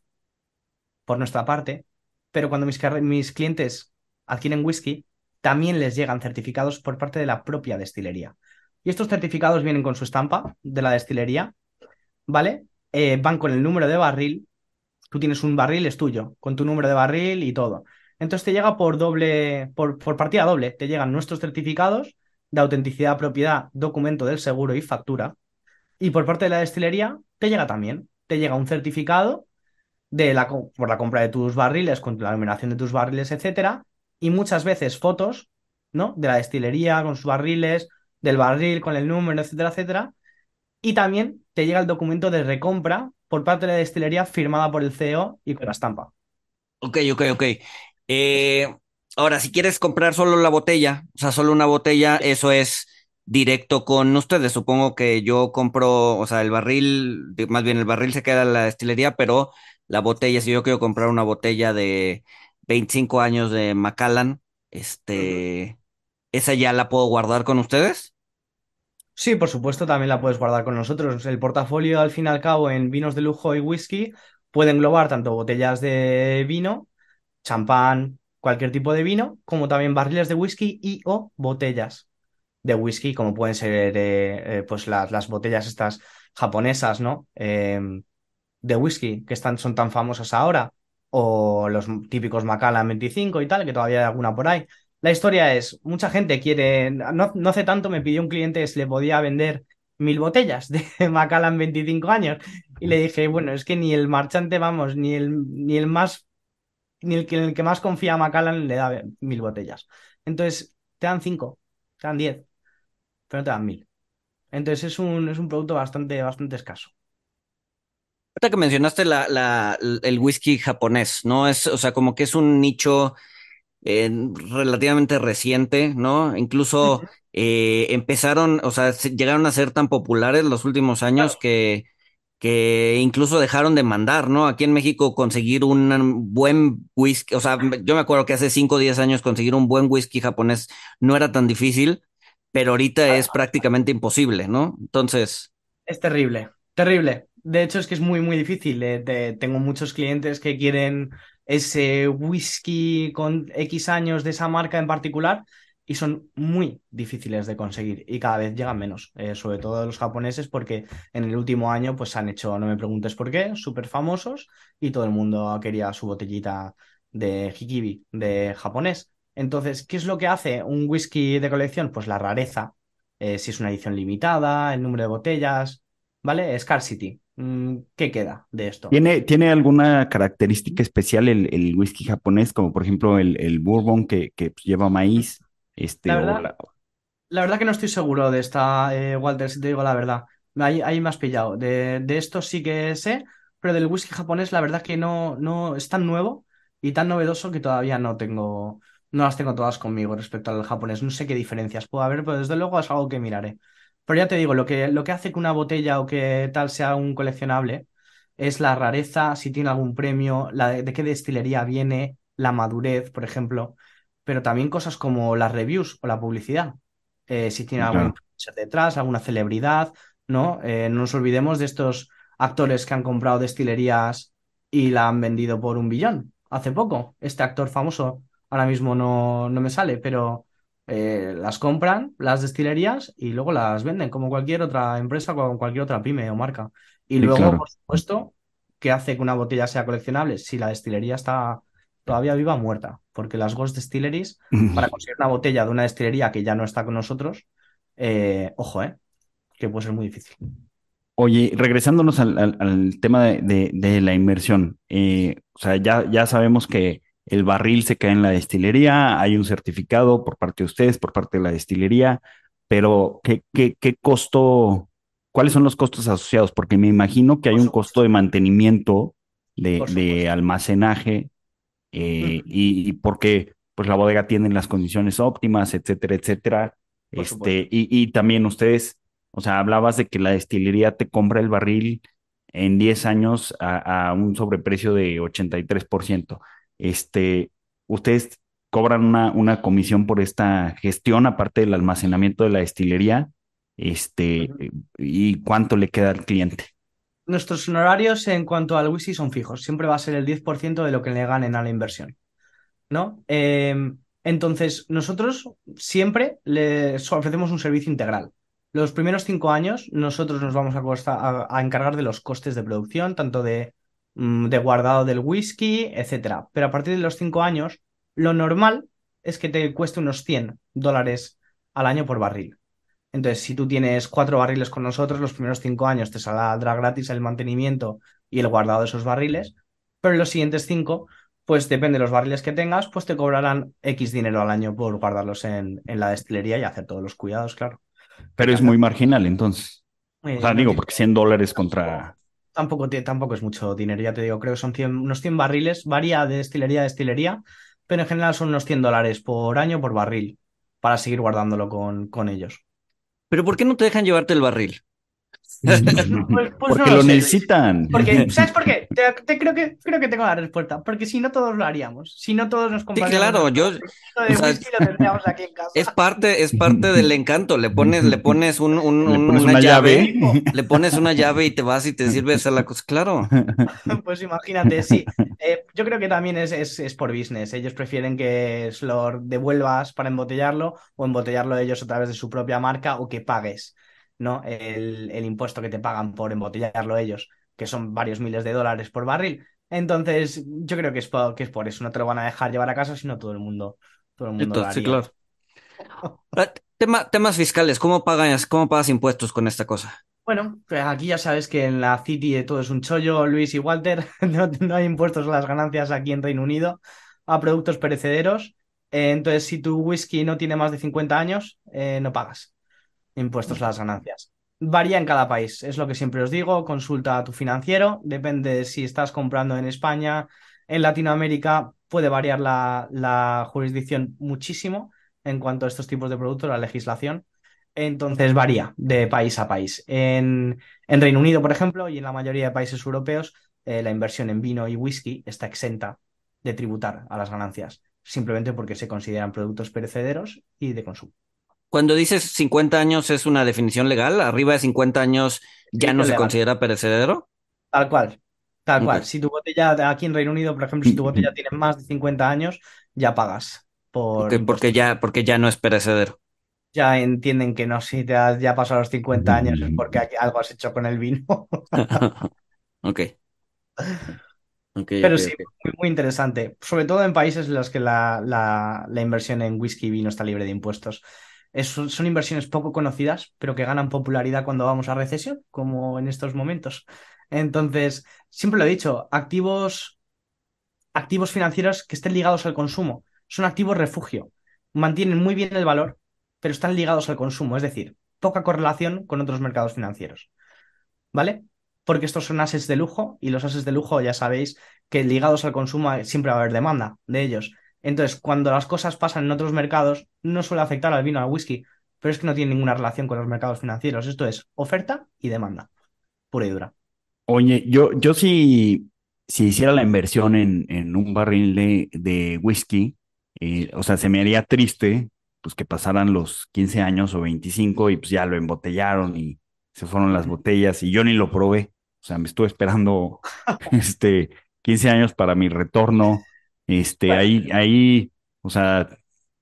Speaker 4: por nuestra parte, pero cuando mis, clientes adquieren whisky, también les llegan certificados por parte de la propia destilería. Y estos certificados vienen con su estampa de la destilería, ¿vale? Eh, van con el número de barril. Tú tienes un barril, es tuyo, con tu número de barril y todo. Entonces te llega por doble, por, por partida doble, te llegan nuestros certificados de autenticidad, propiedad, documento del seguro y factura. Y por parte de la destilería te llega también, te llega un certificado de la, por la compra de tus barriles, con la numeración de tus barriles, etcétera, y muchas veces fotos, ¿no? De la destilería con sus barriles, del barril con el número, etcétera, etcétera. Y también te llega el documento de recompra por parte de la destilería firmada por el CEO y con la estampa.
Speaker 2: Ok, ok, ok. Eh, ahora, si quieres comprar solo la botella, o sea, solo una botella, eso es directo con ustedes. Supongo que yo compro, o sea, el barril, más bien el barril se queda en la destilería, pero la botella, si yo quiero comprar una botella de 25 años de Macallan, este, ¿esa ya la puedo guardar con ustedes?
Speaker 4: Sí, por supuesto, también la puedes guardar con nosotros. El portafolio, al fin y al cabo, en vinos de lujo y whisky, puede englobar tanto botellas de vino, champán, cualquier tipo de vino, como también barriles de whisky y o botellas de whisky, como pueden ser eh, eh, pues las, las, botellas estas japonesas, ¿no? Em, de whisky, que están, son tan famosas ahora, o los típicos Macallan 25 y tal, que todavía hay alguna por ahí. La historia es, mucha gente quiere, no, hace tanto me pidió un cliente si le podía vender mil botellas de <laughs> Macallan 25 años y le dije, bueno, es que ni el marchante, vamos, ni el, ni el más, ni el que, el que más confía a Macallan le da mil botellas. Entonces, te dan cinco, te dan diez, pero no te dan mil. Entonces es un, es un producto bastante, bastante escaso.
Speaker 2: Ahorita que mencionaste la, la, el whisky japonés, ¿no? Es, o sea, como que es un nicho eh, relativamente reciente, ¿no? Incluso eh, empezaron, o sea, llegaron a ser tan populares los últimos años que, que incluso dejaron de mandar, ¿no? Aquí en México conseguir un buen whisky, o sea, yo me acuerdo que hace 5 o 10 años conseguir un buen whisky japonés no era tan difícil, pero ahorita es prácticamente imposible, ¿no? Entonces...
Speaker 4: Es terrible, terrible. De hecho, es que es muy, muy difícil. Eh, tengo muchos clientes que quieren ese whisky con X años de esa marca en particular y son muy difíciles de conseguir y cada vez llegan menos, eh, sobre todo los japoneses porque en el último año pues han hecho, no me preguntes por qué, súper famosos y todo el mundo quería su botellita de Hikibi, de japonés. Entonces, ¿qué es lo que hace un whisky de colección? Pues la rareza, eh, si es una edición limitada, el número de botellas, ¿vale? Scarcity. Mm, ¿Qué queda de esto?
Speaker 1: ¿Tiene, ¿tiene alguna característica especial el, whisky japonés, como por ejemplo el, bourbon que, lleva maíz? Este,
Speaker 4: La verdad,
Speaker 1: la-
Speaker 4: la verdad que no estoy seguro de esta, eh, Walter, si te digo la verdad. Ahí, ahí me has pillado. De, de esto sí que sé, pero del whisky japonés la verdad que no, no es tan nuevo y tan novedoso que todavía no tengo, no las tengo todas conmigo respecto al japonés. No sé qué diferencias puede haber, pero desde luego es algo que miraré. Pero ya te digo, lo que, lo que hace que una botella o que tal sea un coleccionable es la rareza, si tiene algún premio, la de, de qué destilería viene, la madurez, por ejemplo, pero también cosas como las reviews o la publicidad. Eh, si tiene algún
Speaker 1: Claro.
Speaker 4: influencer detrás, alguna celebridad, ¿no? Eh, no nos olvidemos de estos actores que han comprado destilerías y la han vendido por un billón hace poco. Este actor famoso ahora mismo no, no me sale, pero eh, las compran las destilerías y luego las venden como cualquier otra empresa, como cualquier otra pyme o marca. Y
Speaker 1: Sí,
Speaker 4: luego,
Speaker 1: claro.
Speaker 4: por supuesto, ¿qué hace que una botella sea coleccionable? Si la destilería está todavía viva o muerta, porque las Ghost Distilleries, para conseguir una botella de una destilería que ya no está con nosotros, eh, ojo, eh, que puede ser muy difícil.
Speaker 1: Oye, regresándonos al, al- al tema de, de- de la inversión, eh, o sea, ya, ya sabemos que el barril se cae en la destilería, hay un certificado por parte de ustedes, por parte de la destilería, pero ¿qué, qué, qué costo, cuáles son los costos asociados? Porque me imagino que hay un costo de mantenimiento, de, almacenaje, eh, y, y porque pues la bodega tiene las condiciones óptimas, etcétera, etcétera.
Speaker 4: Por.
Speaker 1: Este, y, y también ustedes, o sea, hablabas de que la destilería te compra el barril en 10 años a, a un sobreprecio de 83%. Este, ustedes cobran una, una comisión por esta gestión, aparte del almacenamiento de la destilería, este, y cuánto le queda al cliente.
Speaker 4: Nuestros honorarios en cuanto al whisky son fijos, siempre va a ser el 10% de lo que le ganen a la inversión, ¿no? Eh, entonces, nosotros siempre les ofrecemos un servicio integral. Los primeros cinco años, nosotros nos vamos a, a- encargar de los costes de producción, tanto de, mm, de guardado del whisky, etcétera. Pero a partir de los cinco años, lo normal es que te cueste unos 100 dólares al año por barril. Entonces, si tú tienes cuatro barriles con nosotros, los primeros cinco años te saldrá gratis el mantenimiento y el guardado de esos barriles, pero en los siguientes cinco, pues depende de los barriles que tengas, pues te cobrarán X dinero al año por guardarlos en, en la destilería y hacer todos los cuidados, claro.
Speaker 1: Pero es muy marginal, entonces. O
Speaker 4: Eh,
Speaker 1: sea,
Speaker 4: no
Speaker 1: digo, porque 100 dólares contra...
Speaker 4: Tampoco, tampoco es mucho dinero, ya te digo, creo que son 100 unos 100 barriles, varía de destilería a destilería, pero en general son unos 100 dólares por año por barril para seguir guardándolo con, con ellos.
Speaker 2: Pero ¿por qué no te dejan llevarte el barril?
Speaker 4: Pues- pues
Speaker 1: Porque
Speaker 4: no
Speaker 1: lo necesitan.
Speaker 4: Porque, <laughs> ¿sabes por qué? Te, te creo que, creo que tengo la respuesta. Porque si no todos lo haríamos. Si no todos nos
Speaker 2: Sí,
Speaker 4: compraríamos
Speaker 2: claro,
Speaker 4: el
Speaker 2: yo,
Speaker 4: de
Speaker 2: o sea,
Speaker 4: whisky lo tendríamos aquí en casa.
Speaker 2: es parte, es parte del encanto. Le pones, le pones un, un-
Speaker 1: Le
Speaker 2: un-
Speaker 1: pones
Speaker 2: una,
Speaker 1: una
Speaker 2: llave,
Speaker 1: llave.
Speaker 2: le pones una llave y te vas y te sirves a la cosa. Claro. <laughs>
Speaker 4: Pues imagínate, sí. Eh, yo creo que también es, es, es por business. Ellos prefieren que lo devuelvas para embotellarlo o embotellarlo ellos a través de su propia marca o que pagues, ¿no? El, el impuesto que te pagan por embotellarlo ellos, que son varios miles de dólares por barril. Entonces, yo creo que es por, que es por eso. No te lo van a dejar llevar a casa, sino todo el mundo, todo el mundo lo
Speaker 2: Entonces, sí, claro. <laughs> Ah, Tema, temas fiscales, ¿cómo pagas, cómo pagas impuestos con esta cosa?
Speaker 4: Bueno, pues aquí ya sabes que en la City todo es un chollo, Luis y Walter. <laughs> No, no hay impuestos a las ganancias aquí en Reino Unido a productos perecederos. Eh, entonces, si tu whisky no tiene más de 50 años, eh, no pagas impuestos a las ganancias. Varía en cada país, es lo que siempre os digo. Consulta a tu financiero, depende de si estás comprando en España, en Latinoamérica, puede variar la, jurisdicción muchísimo en cuanto a estos tipos de productos, la legislación. Entonces varía de país a país. En, en Reino Unido, por ejemplo, y en la mayoría de países europeos, eh, la inversión en vino y whisky está exenta de tributar a las ganancias, simplemente porque se consideran productos perecederos y de consumo.
Speaker 2: Cuando dices 50 años es una definición legal, arriba de 50 años ya no se
Speaker 4: legal.
Speaker 2: considera perecedero.
Speaker 4: Tal cual, tal cual. Si tu botella, aquí en Reino Unido, por ejemplo, si tu botella tiene más de 50 años, ya pagas por
Speaker 2: Porque, ya, porque ya no es perecedero.
Speaker 4: Ya entienden que no, si te has ya pasado los 50 años es porque aquí algo has hecho con el vino. <laughs>
Speaker 2: Ok. Ok,
Speaker 4: Pero sí, muy, muy interesante. Sobre todo en países en los que la, la- la inversión en whisky y vino está libre de impuestos. Son inversiones poco conocidas, pero que ganan popularidad cuando vamos a recesión, como en estos momentos. Entonces, siempre lo he dicho, activos, activos financieros que estén ligados al consumo. Son activos refugio. Mantienen muy bien el valor, pero están ligados al consumo, es decir, poca correlación con otros mercados financieros. ¿vale? Porque estos son assets de lujo y los assets de lujo ya sabéis que ligados al consumo siempre va a haber demanda de ellos. Entonces, cuando las cosas pasan en otros mercados, no suele afectar al vino, al whisky, pero es que no tiene ninguna relación con los mercados financieros. Esto es oferta y demanda, pura y dura.
Speaker 1: Oye, yo, yo si, si hiciera la inversión en, en un barril de, de whisky, eh, o sea, se me haría triste pues que pasaran los 15 años o 25 y pues ya lo embotellaron y se fueron las botellas y yo ni lo probé. O sea, me estuve esperando <laughs> este 15 años para mi retorno. Este,
Speaker 4: Bueno,
Speaker 1: ahí, ahí, o sea,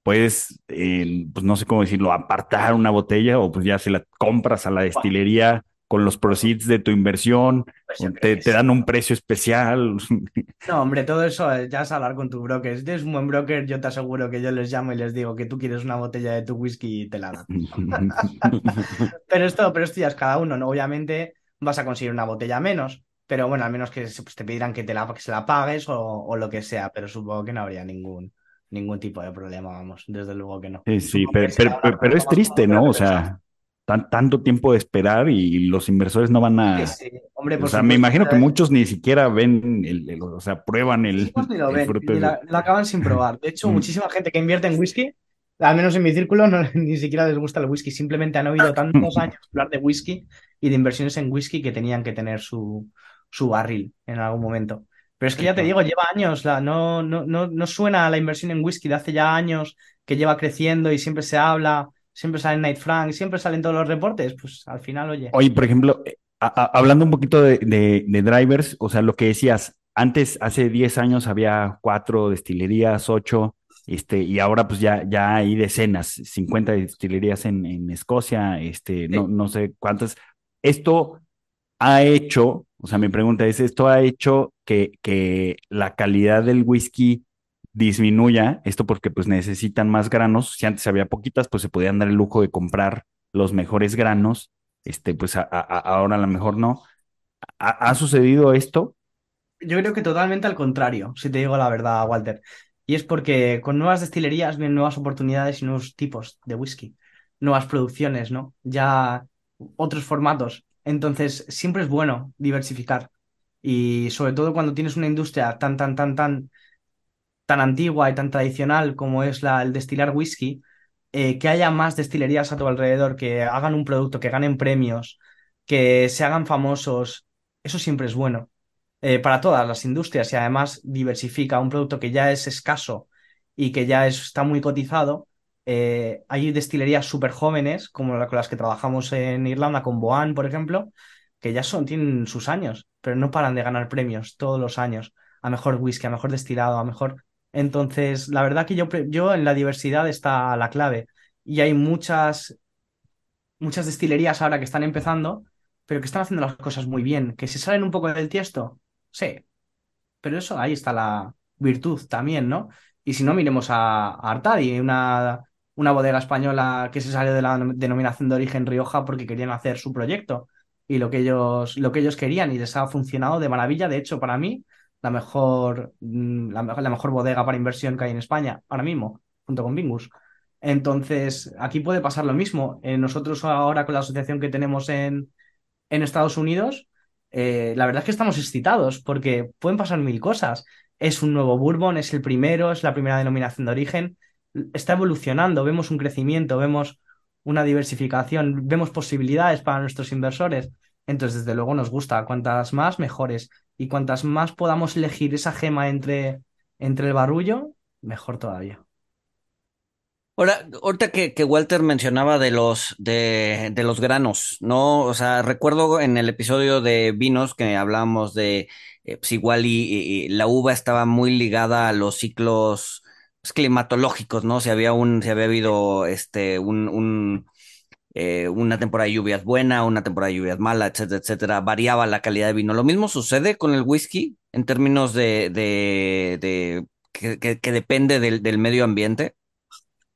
Speaker 1: puedes, eh, pues no sé cómo decirlo, apartar una botella o pues ya se la compras a la destilería con los proceeds de tu inversión, te, te dan un precio especial. <laughs>
Speaker 4: No, hombre, todo eso eh, ya es hablar con tu broker. Si tienes un buen broker, yo te aseguro que yo les llamo y les digo que tú quieres una botella de tu whisky y te la dan. <laughs> <laughs> Pero esto, pero esto ya es cada uno, ¿no? Obviamente vas a conseguir una botella menos, pero bueno, al menos que pues, te pedirán que, te la, que se la pagues o, o lo que sea, pero supongo que no habría ningún, ningún tipo de problema, vamos, desde luego que no.
Speaker 1: Sí, sí, pero, pero,
Speaker 4: una
Speaker 1: pero es triste, ¿no?
Speaker 4: lo
Speaker 1: O sea, tan, tanto tiempo de esperar y los inversores no van
Speaker 4: Sí,
Speaker 1: a,
Speaker 4: sí, hombre,
Speaker 1: o
Speaker 4: por
Speaker 1: sea, me imagino que
Speaker 4: pero
Speaker 1: muchos ni siquiera ven, el, el- o sea, prueban el,
Speaker 4: Muchísimos ni lo
Speaker 1: el
Speaker 4: ven,
Speaker 1: fruto
Speaker 4: ni la, la acaban sin probar. De hecho, <laughs>
Speaker 1: Mm.
Speaker 4: muchísima gente que invierte en whisky, al menos en mi círculo, no, <laughs> ni siquiera les gusta el whisky. Simplemente han oído tantos <laughs> años hablar de whisky y de inversiones en whisky que tenían que tener su, su barril en algún momento. Pero es que ya te digo, lleva años, la, no, no, no, no suena a la inversión en whisky de hace ya años que lleva creciendo y siempre se habla, siempre sale Night Frank, siempre salen todos los reportes. Pues al final, oye.
Speaker 1: Oye, por ejemplo, eh, a- a- hablando un poquito de, de- de drivers, o sea, lo que decías, antes, hace 10 años había cuatro destilerías, ocho, este, y ahora pues ya, ya hay decenas, 50 destilerías en, en Escocia, este, no, no sé cuántas. Esto ha hecho, o sea, mi pregunta es, ¿esto ha hecho que, que la calidad del whisky disminuya? Esto porque pues necesitan más granos. Si antes había poquitas, pues se podían dar el lujo de comprar los mejores granos. Este, pues ahora a lo mejor no. ¿Ha, ha sucedido esto?
Speaker 4: Yo creo que totalmente al contrario, si te digo la verdad, Walter. Y es porque con nuevas destilerías vienen nuevas oportunidades y nuevos tipos de whisky, nuevas producciones, ¿no? Ya otros formatos. Entonces, siempre es bueno diversificar. Y sobre todo cuando tienes una industria tan, tan, tan, tan, tan antigua y tan tradicional como es la, el destilar whisky, eh, que haya más destilerías a tu alrededor, que hagan un producto, que ganen premios, que se hagan famosos, eso siempre es bueno eh, para todas las industrias y además diversifica un producto que ya es escaso y que ya es- está muy cotizado. Eh, hay destilerías súper jóvenes, como con las que trabajamos en Irlanda, con Boan, por ejemplo, que ya son, tienen sus años, pero no paran de ganar premios todos los años, a mejor whisky, a mejor destilado, a mejor. Entonces, la verdad que yo, yo en la diversidad está la clave. Y hay muchas, muchas destilerías ahora que están empezando, pero que están haciendo las cosas muy bien, que se salen un poco del tiesto. Sí, pero eso, ahí está la virtud también, ¿no? Y si no, miremos a, a Artadi, una, una bodega española que se salió de la denominación de origen Rioja porque querían hacer su proyecto y lo que ellos, lo que ellos querían y les ha funcionado de maravilla. De hecho, para mí, la mejor, mm, la, la mejor bodega para inversión que hay en España ahora mismo, junto con Bingus. Entonces, aquí puede pasar lo mismo. Eh, nosotros ahora con la asociación que tenemos en, en Estados Unidos, eh, la verdad es que estamos excitados porque pueden pasar mil cosas. Es un nuevo Bourbon, es el primero, es la primera denominación de origen, está evolucionando, vemos un crecimiento, vemos una diversificación, vemos posibilidades para nuestros inversores. Entonces, desde luego nos gusta, cuantas más, mejores. Y cuantas más podamos elegir esa gema entre, entre el barullo, mejor todavía.
Speaker 2: Ahora, ahorita que, que Walter mencionaba de los, de, de los granos, ¿no? O sea, recuerdo en el episodio de vinos que hablábamos de, eh, pues igual y, la uva estaba muy ligada a los ciclos pues, climatológicos, ¿no? Si había un, si había habido este, un, eh, una temporada de lluvias buena, una temporada de lluvias mala, etcétera, etcétera, variaba la calidad de vino. Lo mismo sucede con el whisky en términos de, de, que, depende del, del medio ambiente.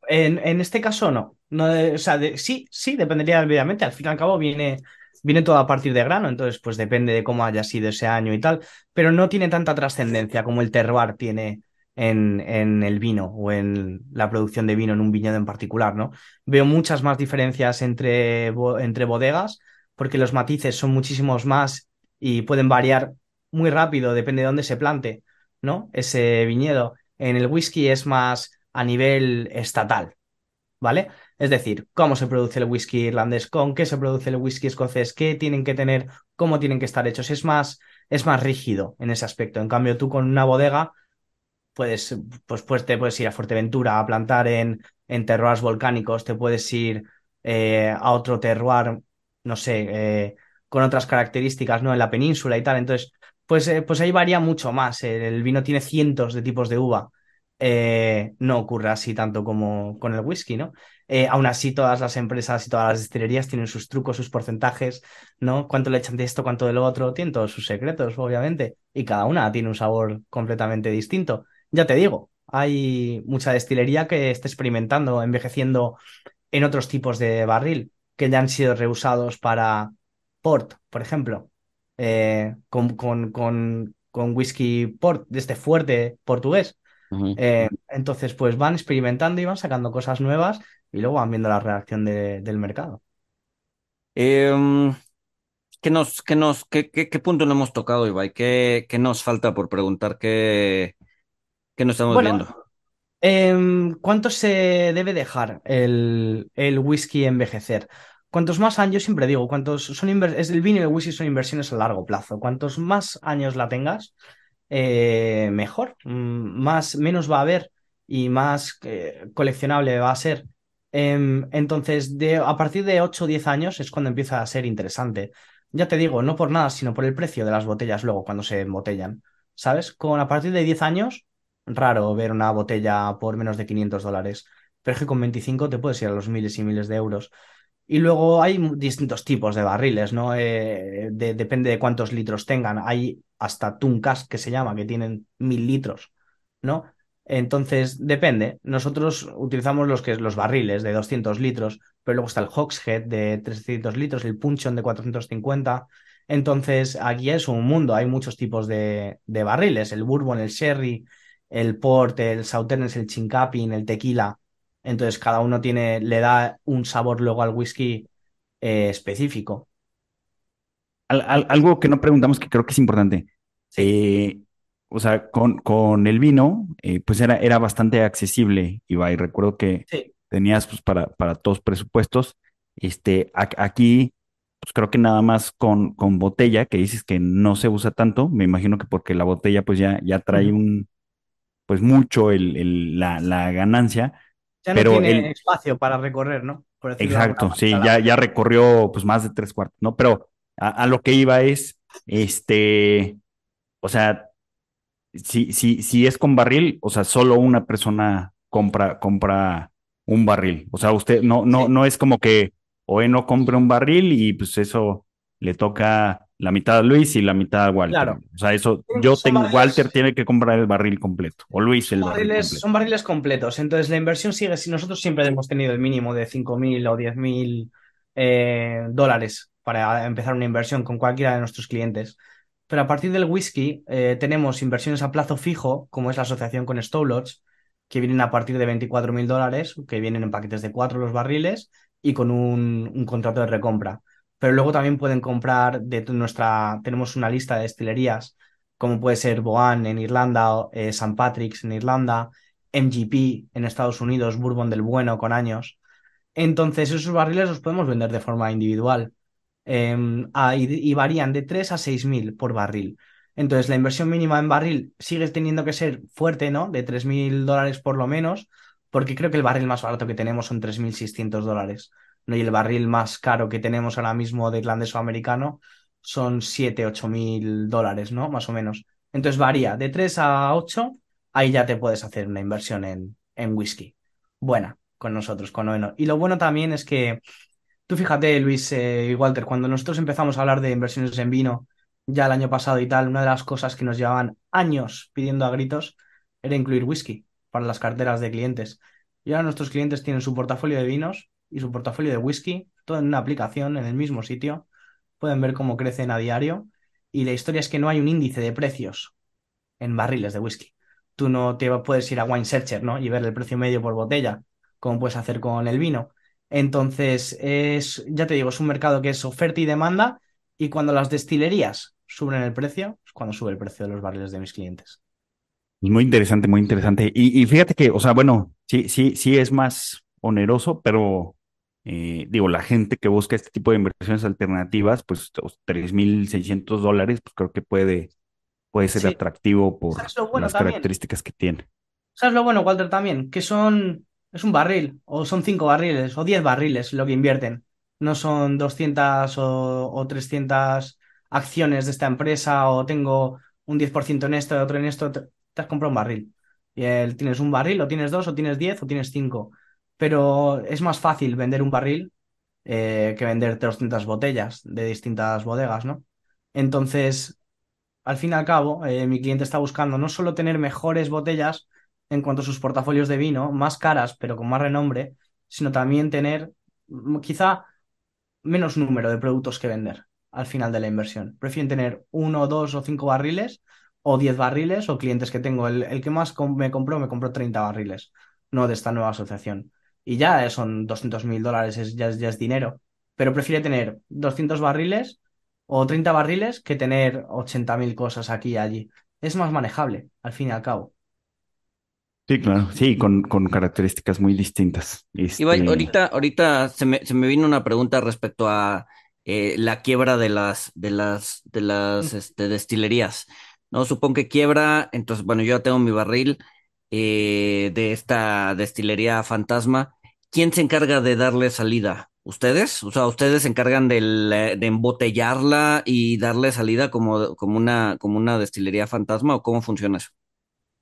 Speaker 4: En, en este caso no. no de- o sea, sí, sí, dependería obviamente. Al fin y al cabo viene, viene todo a partir de grano, entonces pues depende de cómo haya sido ese año y tal, pero no tiene tanta trascendencia como el terroir tiene en, en el vino o en la producción de vino en un viñedo en particular, ¿no? Veo muchas más diferencias entre, entre bodegas porque los matices son muchísimos más y pueden variar muy rápido, depende de dónde se plante, ¿no? Ese viñedo. En el whisky es más a nivel estatal, ¿vale? Es decir, cómo se produce el whisky irlandés, con qué se produce el whisky escocés, qué tienen que tener, cómo tienen que estar hechos. Es más, es más rígido en ese aspecto. En cambio, tú con una bodega, puedes, pues, pues te puedes ir a Fuerteventura a plantar en, en terroirs volcánicos, te puedes ir eh, a otro terroir, no sé, eh, con otras características, ¿no? En la península y tal. Entonces, pues, eh, pues ahí varía mucho más. El vino tiene cientos de tipos de uva. No ocurre así tanto como con el whisky, ¿no? Aún así, todas las empresas y todas las destilerías tienen sus trucos, sus porcentajes, ¿no? Cuánto le echan de esto, cuánto de lo otro, tienen todos sus secretos, obviamente, y cada una tiene un sabor completamente distinto. Ya te digo, hay mucha destilería que está experimentando, envejeciendo en otros tipos de barril que ya han sido reusados para port, por ejemplo, eh, con, con, con, con whisky port de este fuerte portugués. Eh, entonces, pues van experimentando y van sacando cosas nuevas y luego van viendo la reacción de- del mercado.
Speaker 2: Em, ¿qué nos, qué nos, qué, qué, qué punto no hemos tocado, Ibai? ¿Qué, qué nos falta por preguntar? ¿Qué, qué no estamos
Speaker 4: Bueno,
Speaker 2: viendo?
Speaker 4: Em, ¿cuánto se debe dejar el, el whisky envejecer? Cuantos más años, siempre digo, cuantos son es el vino y el whisky son inversiones a largo plazo. Cuantos más años la tengas, eh, mejor. Mm, Más, menos va a haber y más eh, coleccionable va a ser. Em, entonces, de, a partir de 8 o 10 años es cuando empieza a ser interesante. Ya te digo, no por nada, sino por el precio de las botellas luego cuando se embotellan. ¿Sabes? Con a partir de 10 años raro ver una botella por menos de 500 dólares, pero es que con 25 te puedes ir a los miles y miles de euros. Y luego hay distintos tipos de barriles, ¿no? Eh, de- depende de cuántos litros tengan. Hay hasta Tuncas, que se llama, que tienen mil litros, ¿no? Entonces, depende. Nosotros utilizamos los, que, los barriles de 200 litros, pero luego está el Hogshead de 300 litros, el Puncheon de 450. Entonces, aquí es un mundo. Hay muchos tipos de, de barriles. El Bourbon, el Sherry, el Port, el Sauternes, el Chincapin, el Tequila. Entonces, cada uno tiene, le da un sabor luego al whisky eh, específico.
Speaker 1: Al- al- algo que no preguntamos que creo que es importante.
Speaker 4: Sí.
Speaker 1: Eh, o sea, con, con el vino, eh, pues era, era bastante accesible, Ibai. Recuerdo que
Speaker 4: Sí.
Speaker 1: tenías pues para, para todos presupuestos. Este, a- aquí, pues creo que nada más con, con botella, que dices que no se usa tanto, me imagino que porque la botella pues ya, ya trae un, pues mucho el, el- la, la ganancia,
Speaker 4: Ya no
Speaker 1: pero
Speaker 4: tiene
Speaker 1: el,
Speaker 4: espacio para recorrer, ¿no? Por
Speaker 1: exacto, sí, ya, ya recorrió pues más de tres cuartos, ¿no? Pero a, a lo que iba es, este, o sea, si, si, si es con barril, o sea, solo una persona compra, compra un barril. O sea, usted no, no,
Speaker 4: Sí.
Speaker 1: no es como que Oe no compre un barril y pues eso le toca la mitad a Luis y la mitad a Walter.
Speaker 4: Claro.
Speaker 1: O sea, eso, yo
Speaker 4: son
Speaker 1: tengo,
Speaker 4: barriles-
Speaker 1: Walter tiene que comprar el barril completo, o Luis el barril
Speaker 4: barriles,
Speaker 1: completo.
Speaker 4: son barriles completos, entonces la inversión sigue, si nosotros siempre hemos tenido el mínimo de 5.000 o 10.000 eh, dólares para empezar una inversión con cualquiera de nuestros clientes, pero a partir del whisky eh, tenemos inversiones a plazo fijo, como es la asociación con Stowlodge, que vienen a partir de 24.000 dólares, que vienen en paquetes de cuatro los barriles y con un, un contrato de recompra. Pero luego también pueden comprar de nuestra, tenemos una lista de destilerías como puede ser Boan en Irlanda, eh, St. Patrick's en Irlanda, MGP en Estados Unidos, Bourbon del Bueno con años. Entonces, esos barriles los podemos vender de forma individual a- y, varían de 3 a 6 mil por barril. Entonces, la inversión mínima en barril sigue teniendo que ser fuerte, ¿no? De 3 mil dólares por lo menos, porque creo que el barril más barato que tenemos son 3.600 dólares. Y el barril más caro que tenemos ahora mismo de irlandés o americano son 7, 8 mil dólares, ¿no? Más o menos. Entonces varía de 3 a 8, ahí ya te puedes hacer una inversión en, en whisky. Buena con nosotros, con Oeno. Y lo bueno también es que Tú fíjate, Luis eh, y Walter, cuando nosotros empezamos a hablar de inversiones en vino, ya el año pasado y tal, una de las cosas que nos llevaban años pidiendo a gritos era incluir whisky para las carteras de clientes. Y ahora nuestros clientes tienen su portafolio de vinos y su portafolio de whisky, todo en una aplicación, en el mismo sitio. Pueden ver cómo crecen a diario. Y la historia es que no hay un índice de precios en barriles de whisky. Tú no te puedes ir a Wine Searcher, ¿no? Y ver el precio medio por botella, como puedes hacer con el vino. Entonces, es, ya te digo, es un mercado que es oferta y demanda. Y cuando las destilerías suben el precio, es cuando sube el precio de los barriles de mis clientes.
Speaker 1: Muy interesante, muy interesante. Y, y fíjate que, o sea, bueno, sí, sí, sí es más oneroso, pero eh, digo, la gente que busca este tipo de inversiones alternativas, pues 3.600 dólares, pues creo que puede, puede ser
Speaker 4: Sí,
Speaker 1: atractivo por
Speaker 4: ¿sabes lo bueno
Speaker 1: las
Speaker 4: también?
Speaker 1: características que tiene.
Speaker 4: ¿Sabes lo bueno, Walter, también? Que son, es un barril, o son cinco barriles, o diez barriles lo que invierten. No son 200 o, o 300 acciones de esta empresa, o tengo un 10% en esto, otro en esto. Te, te has comprado un barril. Y el- tienes un barril, o tienes dos, o tienes diez, o tienes cinco. Pero es más fácil vender un barril eh, que vender 200 botellas de distintas bodegas, ¿no? Entonces, al fin y al cabo, eh, mi cliente está buscando no solo tener mejores botellas en cuanto a sus portafolios de vino, más caras, pero con más renombre, sino también tener mm, quizá menos número de productos que vender al final de la inversión. Prefieren tener uno, dos o cinco barriles o diez barriles o clientes que tengo. El, que más me compró, me compró 30 barriles, no de esta nueva asociación. Y ya son doscientos mil dólares, es- ya, es- ya es dinero. Pero prefiere tener 200 barriles o 30 barriles que tener 80.000 cosas aquí y allí. Es más manejable, al fin y al cabo.
Speaker 1: Sí, claro, sí, con, con características muy distintas.
Speaker 2: Ibai,
Speaker 1: Este,
Speaker 2: ahorita, ahorita se me, se me vino una pregunta respecto a eh, la quiebra de las, de las, de las este, destilerías. ¿No? Supongo que quiebra, entonces, bueno, yo ya tengo mi barril eh, de esta destilería fantasma. ¿Quién se encarga de darle salida? ¿Ustedes? O sea, ¿ustedes se encargan eh, de embotellarla y darle salida como, como una, como una destilería fantasma o cómo funciona eso?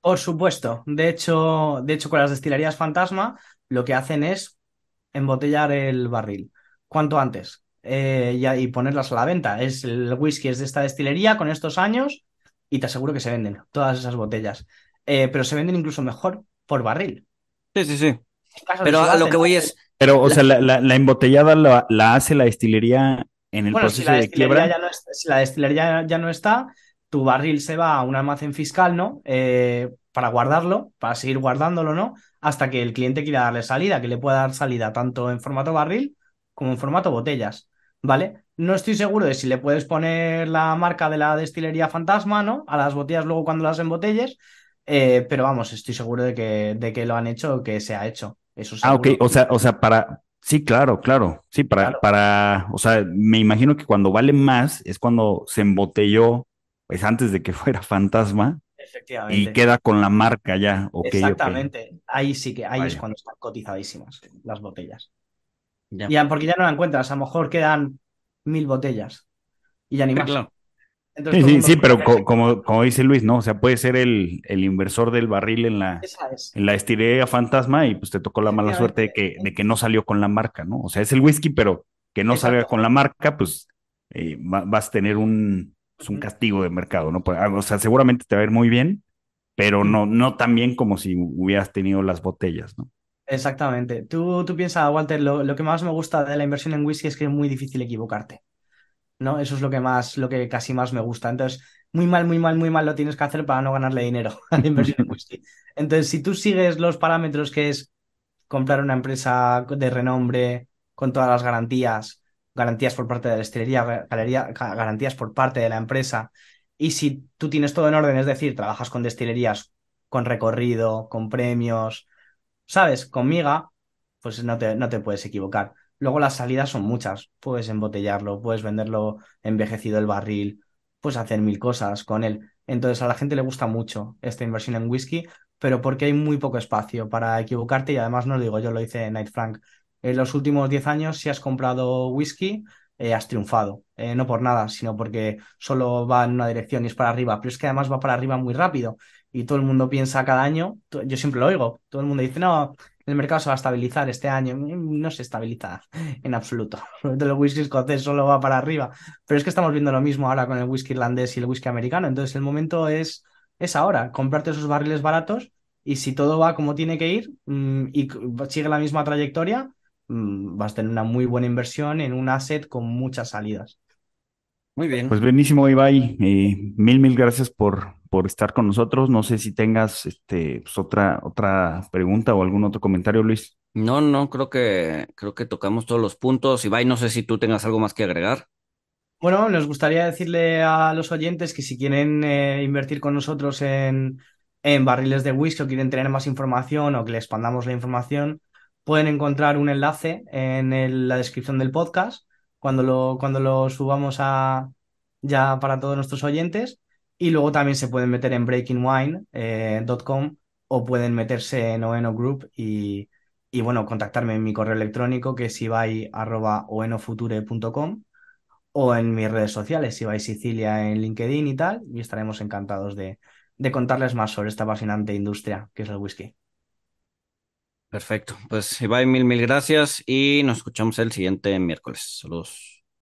Speaker 4: Por supuesto. De hecho, de hecho, con las destilerías fantasma, lo que hacen es embotellar el barril cuanto antes eh, y, y ponerlas a la venta. Es el whisky es de esta destilería con estos años y te aseguro que se venden todas esas botellas. Eh, pero se venden incluso mejor por barril.
Speaker 2: Sí, sí, sí. Pero a lo que voy es,
Speaker 1: pero, o
Speaker 2: la-
Speaker 1: sea, la, la, la embotellada la, la hace la destilería en el
Speaker 4: Bueno, si
Speaker 1: proceso
Speaker 4: la
Speaker 1: de quiebra.
Speaker 4: ya no es- si la destilería ya no está, tu barril se va a un almacén fiscal, ¿no? Eh, para guardarlo, para seguir guardándolo, ¿no? Hasta que el cliente quiera darle salida, que le pueda dar salida tanto en formato barril como en formato botellas, ¿vale? No estoy seguro de si le puedes poner la marca de la destilería fantasma, ¿no? A las botellas luego cuando las embotelles, eh, pero vamos, estoy seguro de que, de que lo han hecho, que se ha hecho, eso
Speaker 1: Ah, ok, o sea, o sea, para, sí, claro, claro, sí, para,
Speaker 4: Claro,
Speaker 1: para, o sea, me imagino que cuando vale más es cuando se embotelló, pues antes de que <laughs> fuera fantasma y
Speaker 4: efectivamente.
Speaker 1: queda con la marca ya,
Speaker 4: Exactamente. Ahí sí que, ahí es cuando están cotizadísimas las botellas.
Speaker 2: ya.
Speaker 4: Ya, porque ya no la encuentras, a lo mejor quedan mil botellas y ya ni más.
Speaker 2: claro.
Speaker 4: Entonces
Speaker 1: Sí, sí, sí, pero co- como, como dice Luis, ¿no? O sea, puede ser el, el inversor del barril en la,
Speaker 4: es.
Speaker 1: en la fantasma y pues te tocó la mala suerte de que, de que no salió con la marca, ¿no? O sea, es el whisky, pero que no salga con la marca, pues eh, va- vas a tener un, pues, un castigo de mercado, ¿no? Pues, ah, O sea, seguramente te va a ir muy bien, pero no, no tan bien como si hubieras tenido las botellas, ¿no?
Speaker 4: Exactamente. Tú, tú piensas, Walter, lo, lo que más me gusta de la inversión en whisky es que es muy difícil equivocarte, ¿no? Eso es lo que más, lo que casi más me gusta. Entonces, muy mal, muy mal, muy mal lo tienes que hacer para no ganarle dinero <laughs> a la inversión en <laughs> whisky. Entonces, si tú sigues los parámetros que es comprar una empresa de renombre con todas las garantías, garantías por parte de la destilería, galería- garantías por parte de la empresa. Y si tú tienes todo en orden, es decir, trabajas con destilerías con recorrido, con premios, ¿sabes? Con miga, pues no te, no te puedes equivocar. Luego las salidas son muchas. Puedes embotellarlo, puedes venderlo envejecido el barril, puedes hacer mil cosas con él. Entonces a la gente le gusta mucho esta inversión en whisky pero porque hay muy poco espacio para equivocarte y además no lo digo yo, lo hice Night Frank. En los últimos 10 años, si has comprado whisky, eh, has triunfado. Eh, no por nada, sino porque solo va en una dirección y es para arriba. Pero es que además va para arriba muy rápido y todo el mundo piensa cada año, yo siempre lo oigo, todo el mundo dice, no, el mercado se va a estabilizar este año. No se estabiliza en absoluto. <laughs> El whisky escocés solo va para arriba. Pero es que estamos viendo lo mismo ahora con el whisky irlandés y el whisky americano. Entonces el momento es, es ahora, comprarte esos barriles baratos y si todo va como tiene que ir mm, y sigue la misma trayectoria, mm, vas a tener una muy buena inversión en un asset con muchas salidas.
Speaker 2: Muy bien.
Speaker 1: Pues buenísimo, Ibai. Eh, mil, mil gracias por, por estar con nosotros. No sé si tengas este, pues, otra, otra pregunta o algún otro comentario, Luis.
Speaker 2: No, no, creo que, creo que tocamos todos los puntos. Ibai, no sé si tú tengas algo más que agregar.
Speaker 4: Bueno, nos gustaría decirle a los oyentes que si quieren eh, invertir con nosotros en, en barriles de whisky o quieren tener más información o que le expandamos la información, pueden encontrar un enlace en la descripción del podcast cuando lo, cuando lo subamos a, ya para todos nuestros oyentes. Y luego también se pueden meter en breakingwine.com eh, o pueden meterse en Oeno Group y, y, bueno, contactarme en mi correo electrónico que es ibai.oenofuture.com o en mis redes sociales, Ibai Sicilia en LinkedIn y tal, y estaremos encantados de, de contarles más sobre esta apasionante industria que es el whisky.
Speaker 2: Perfecto. Pues Ibai, mil, mil gracias y nos escuchamos el siguiente miércoles. Saludos.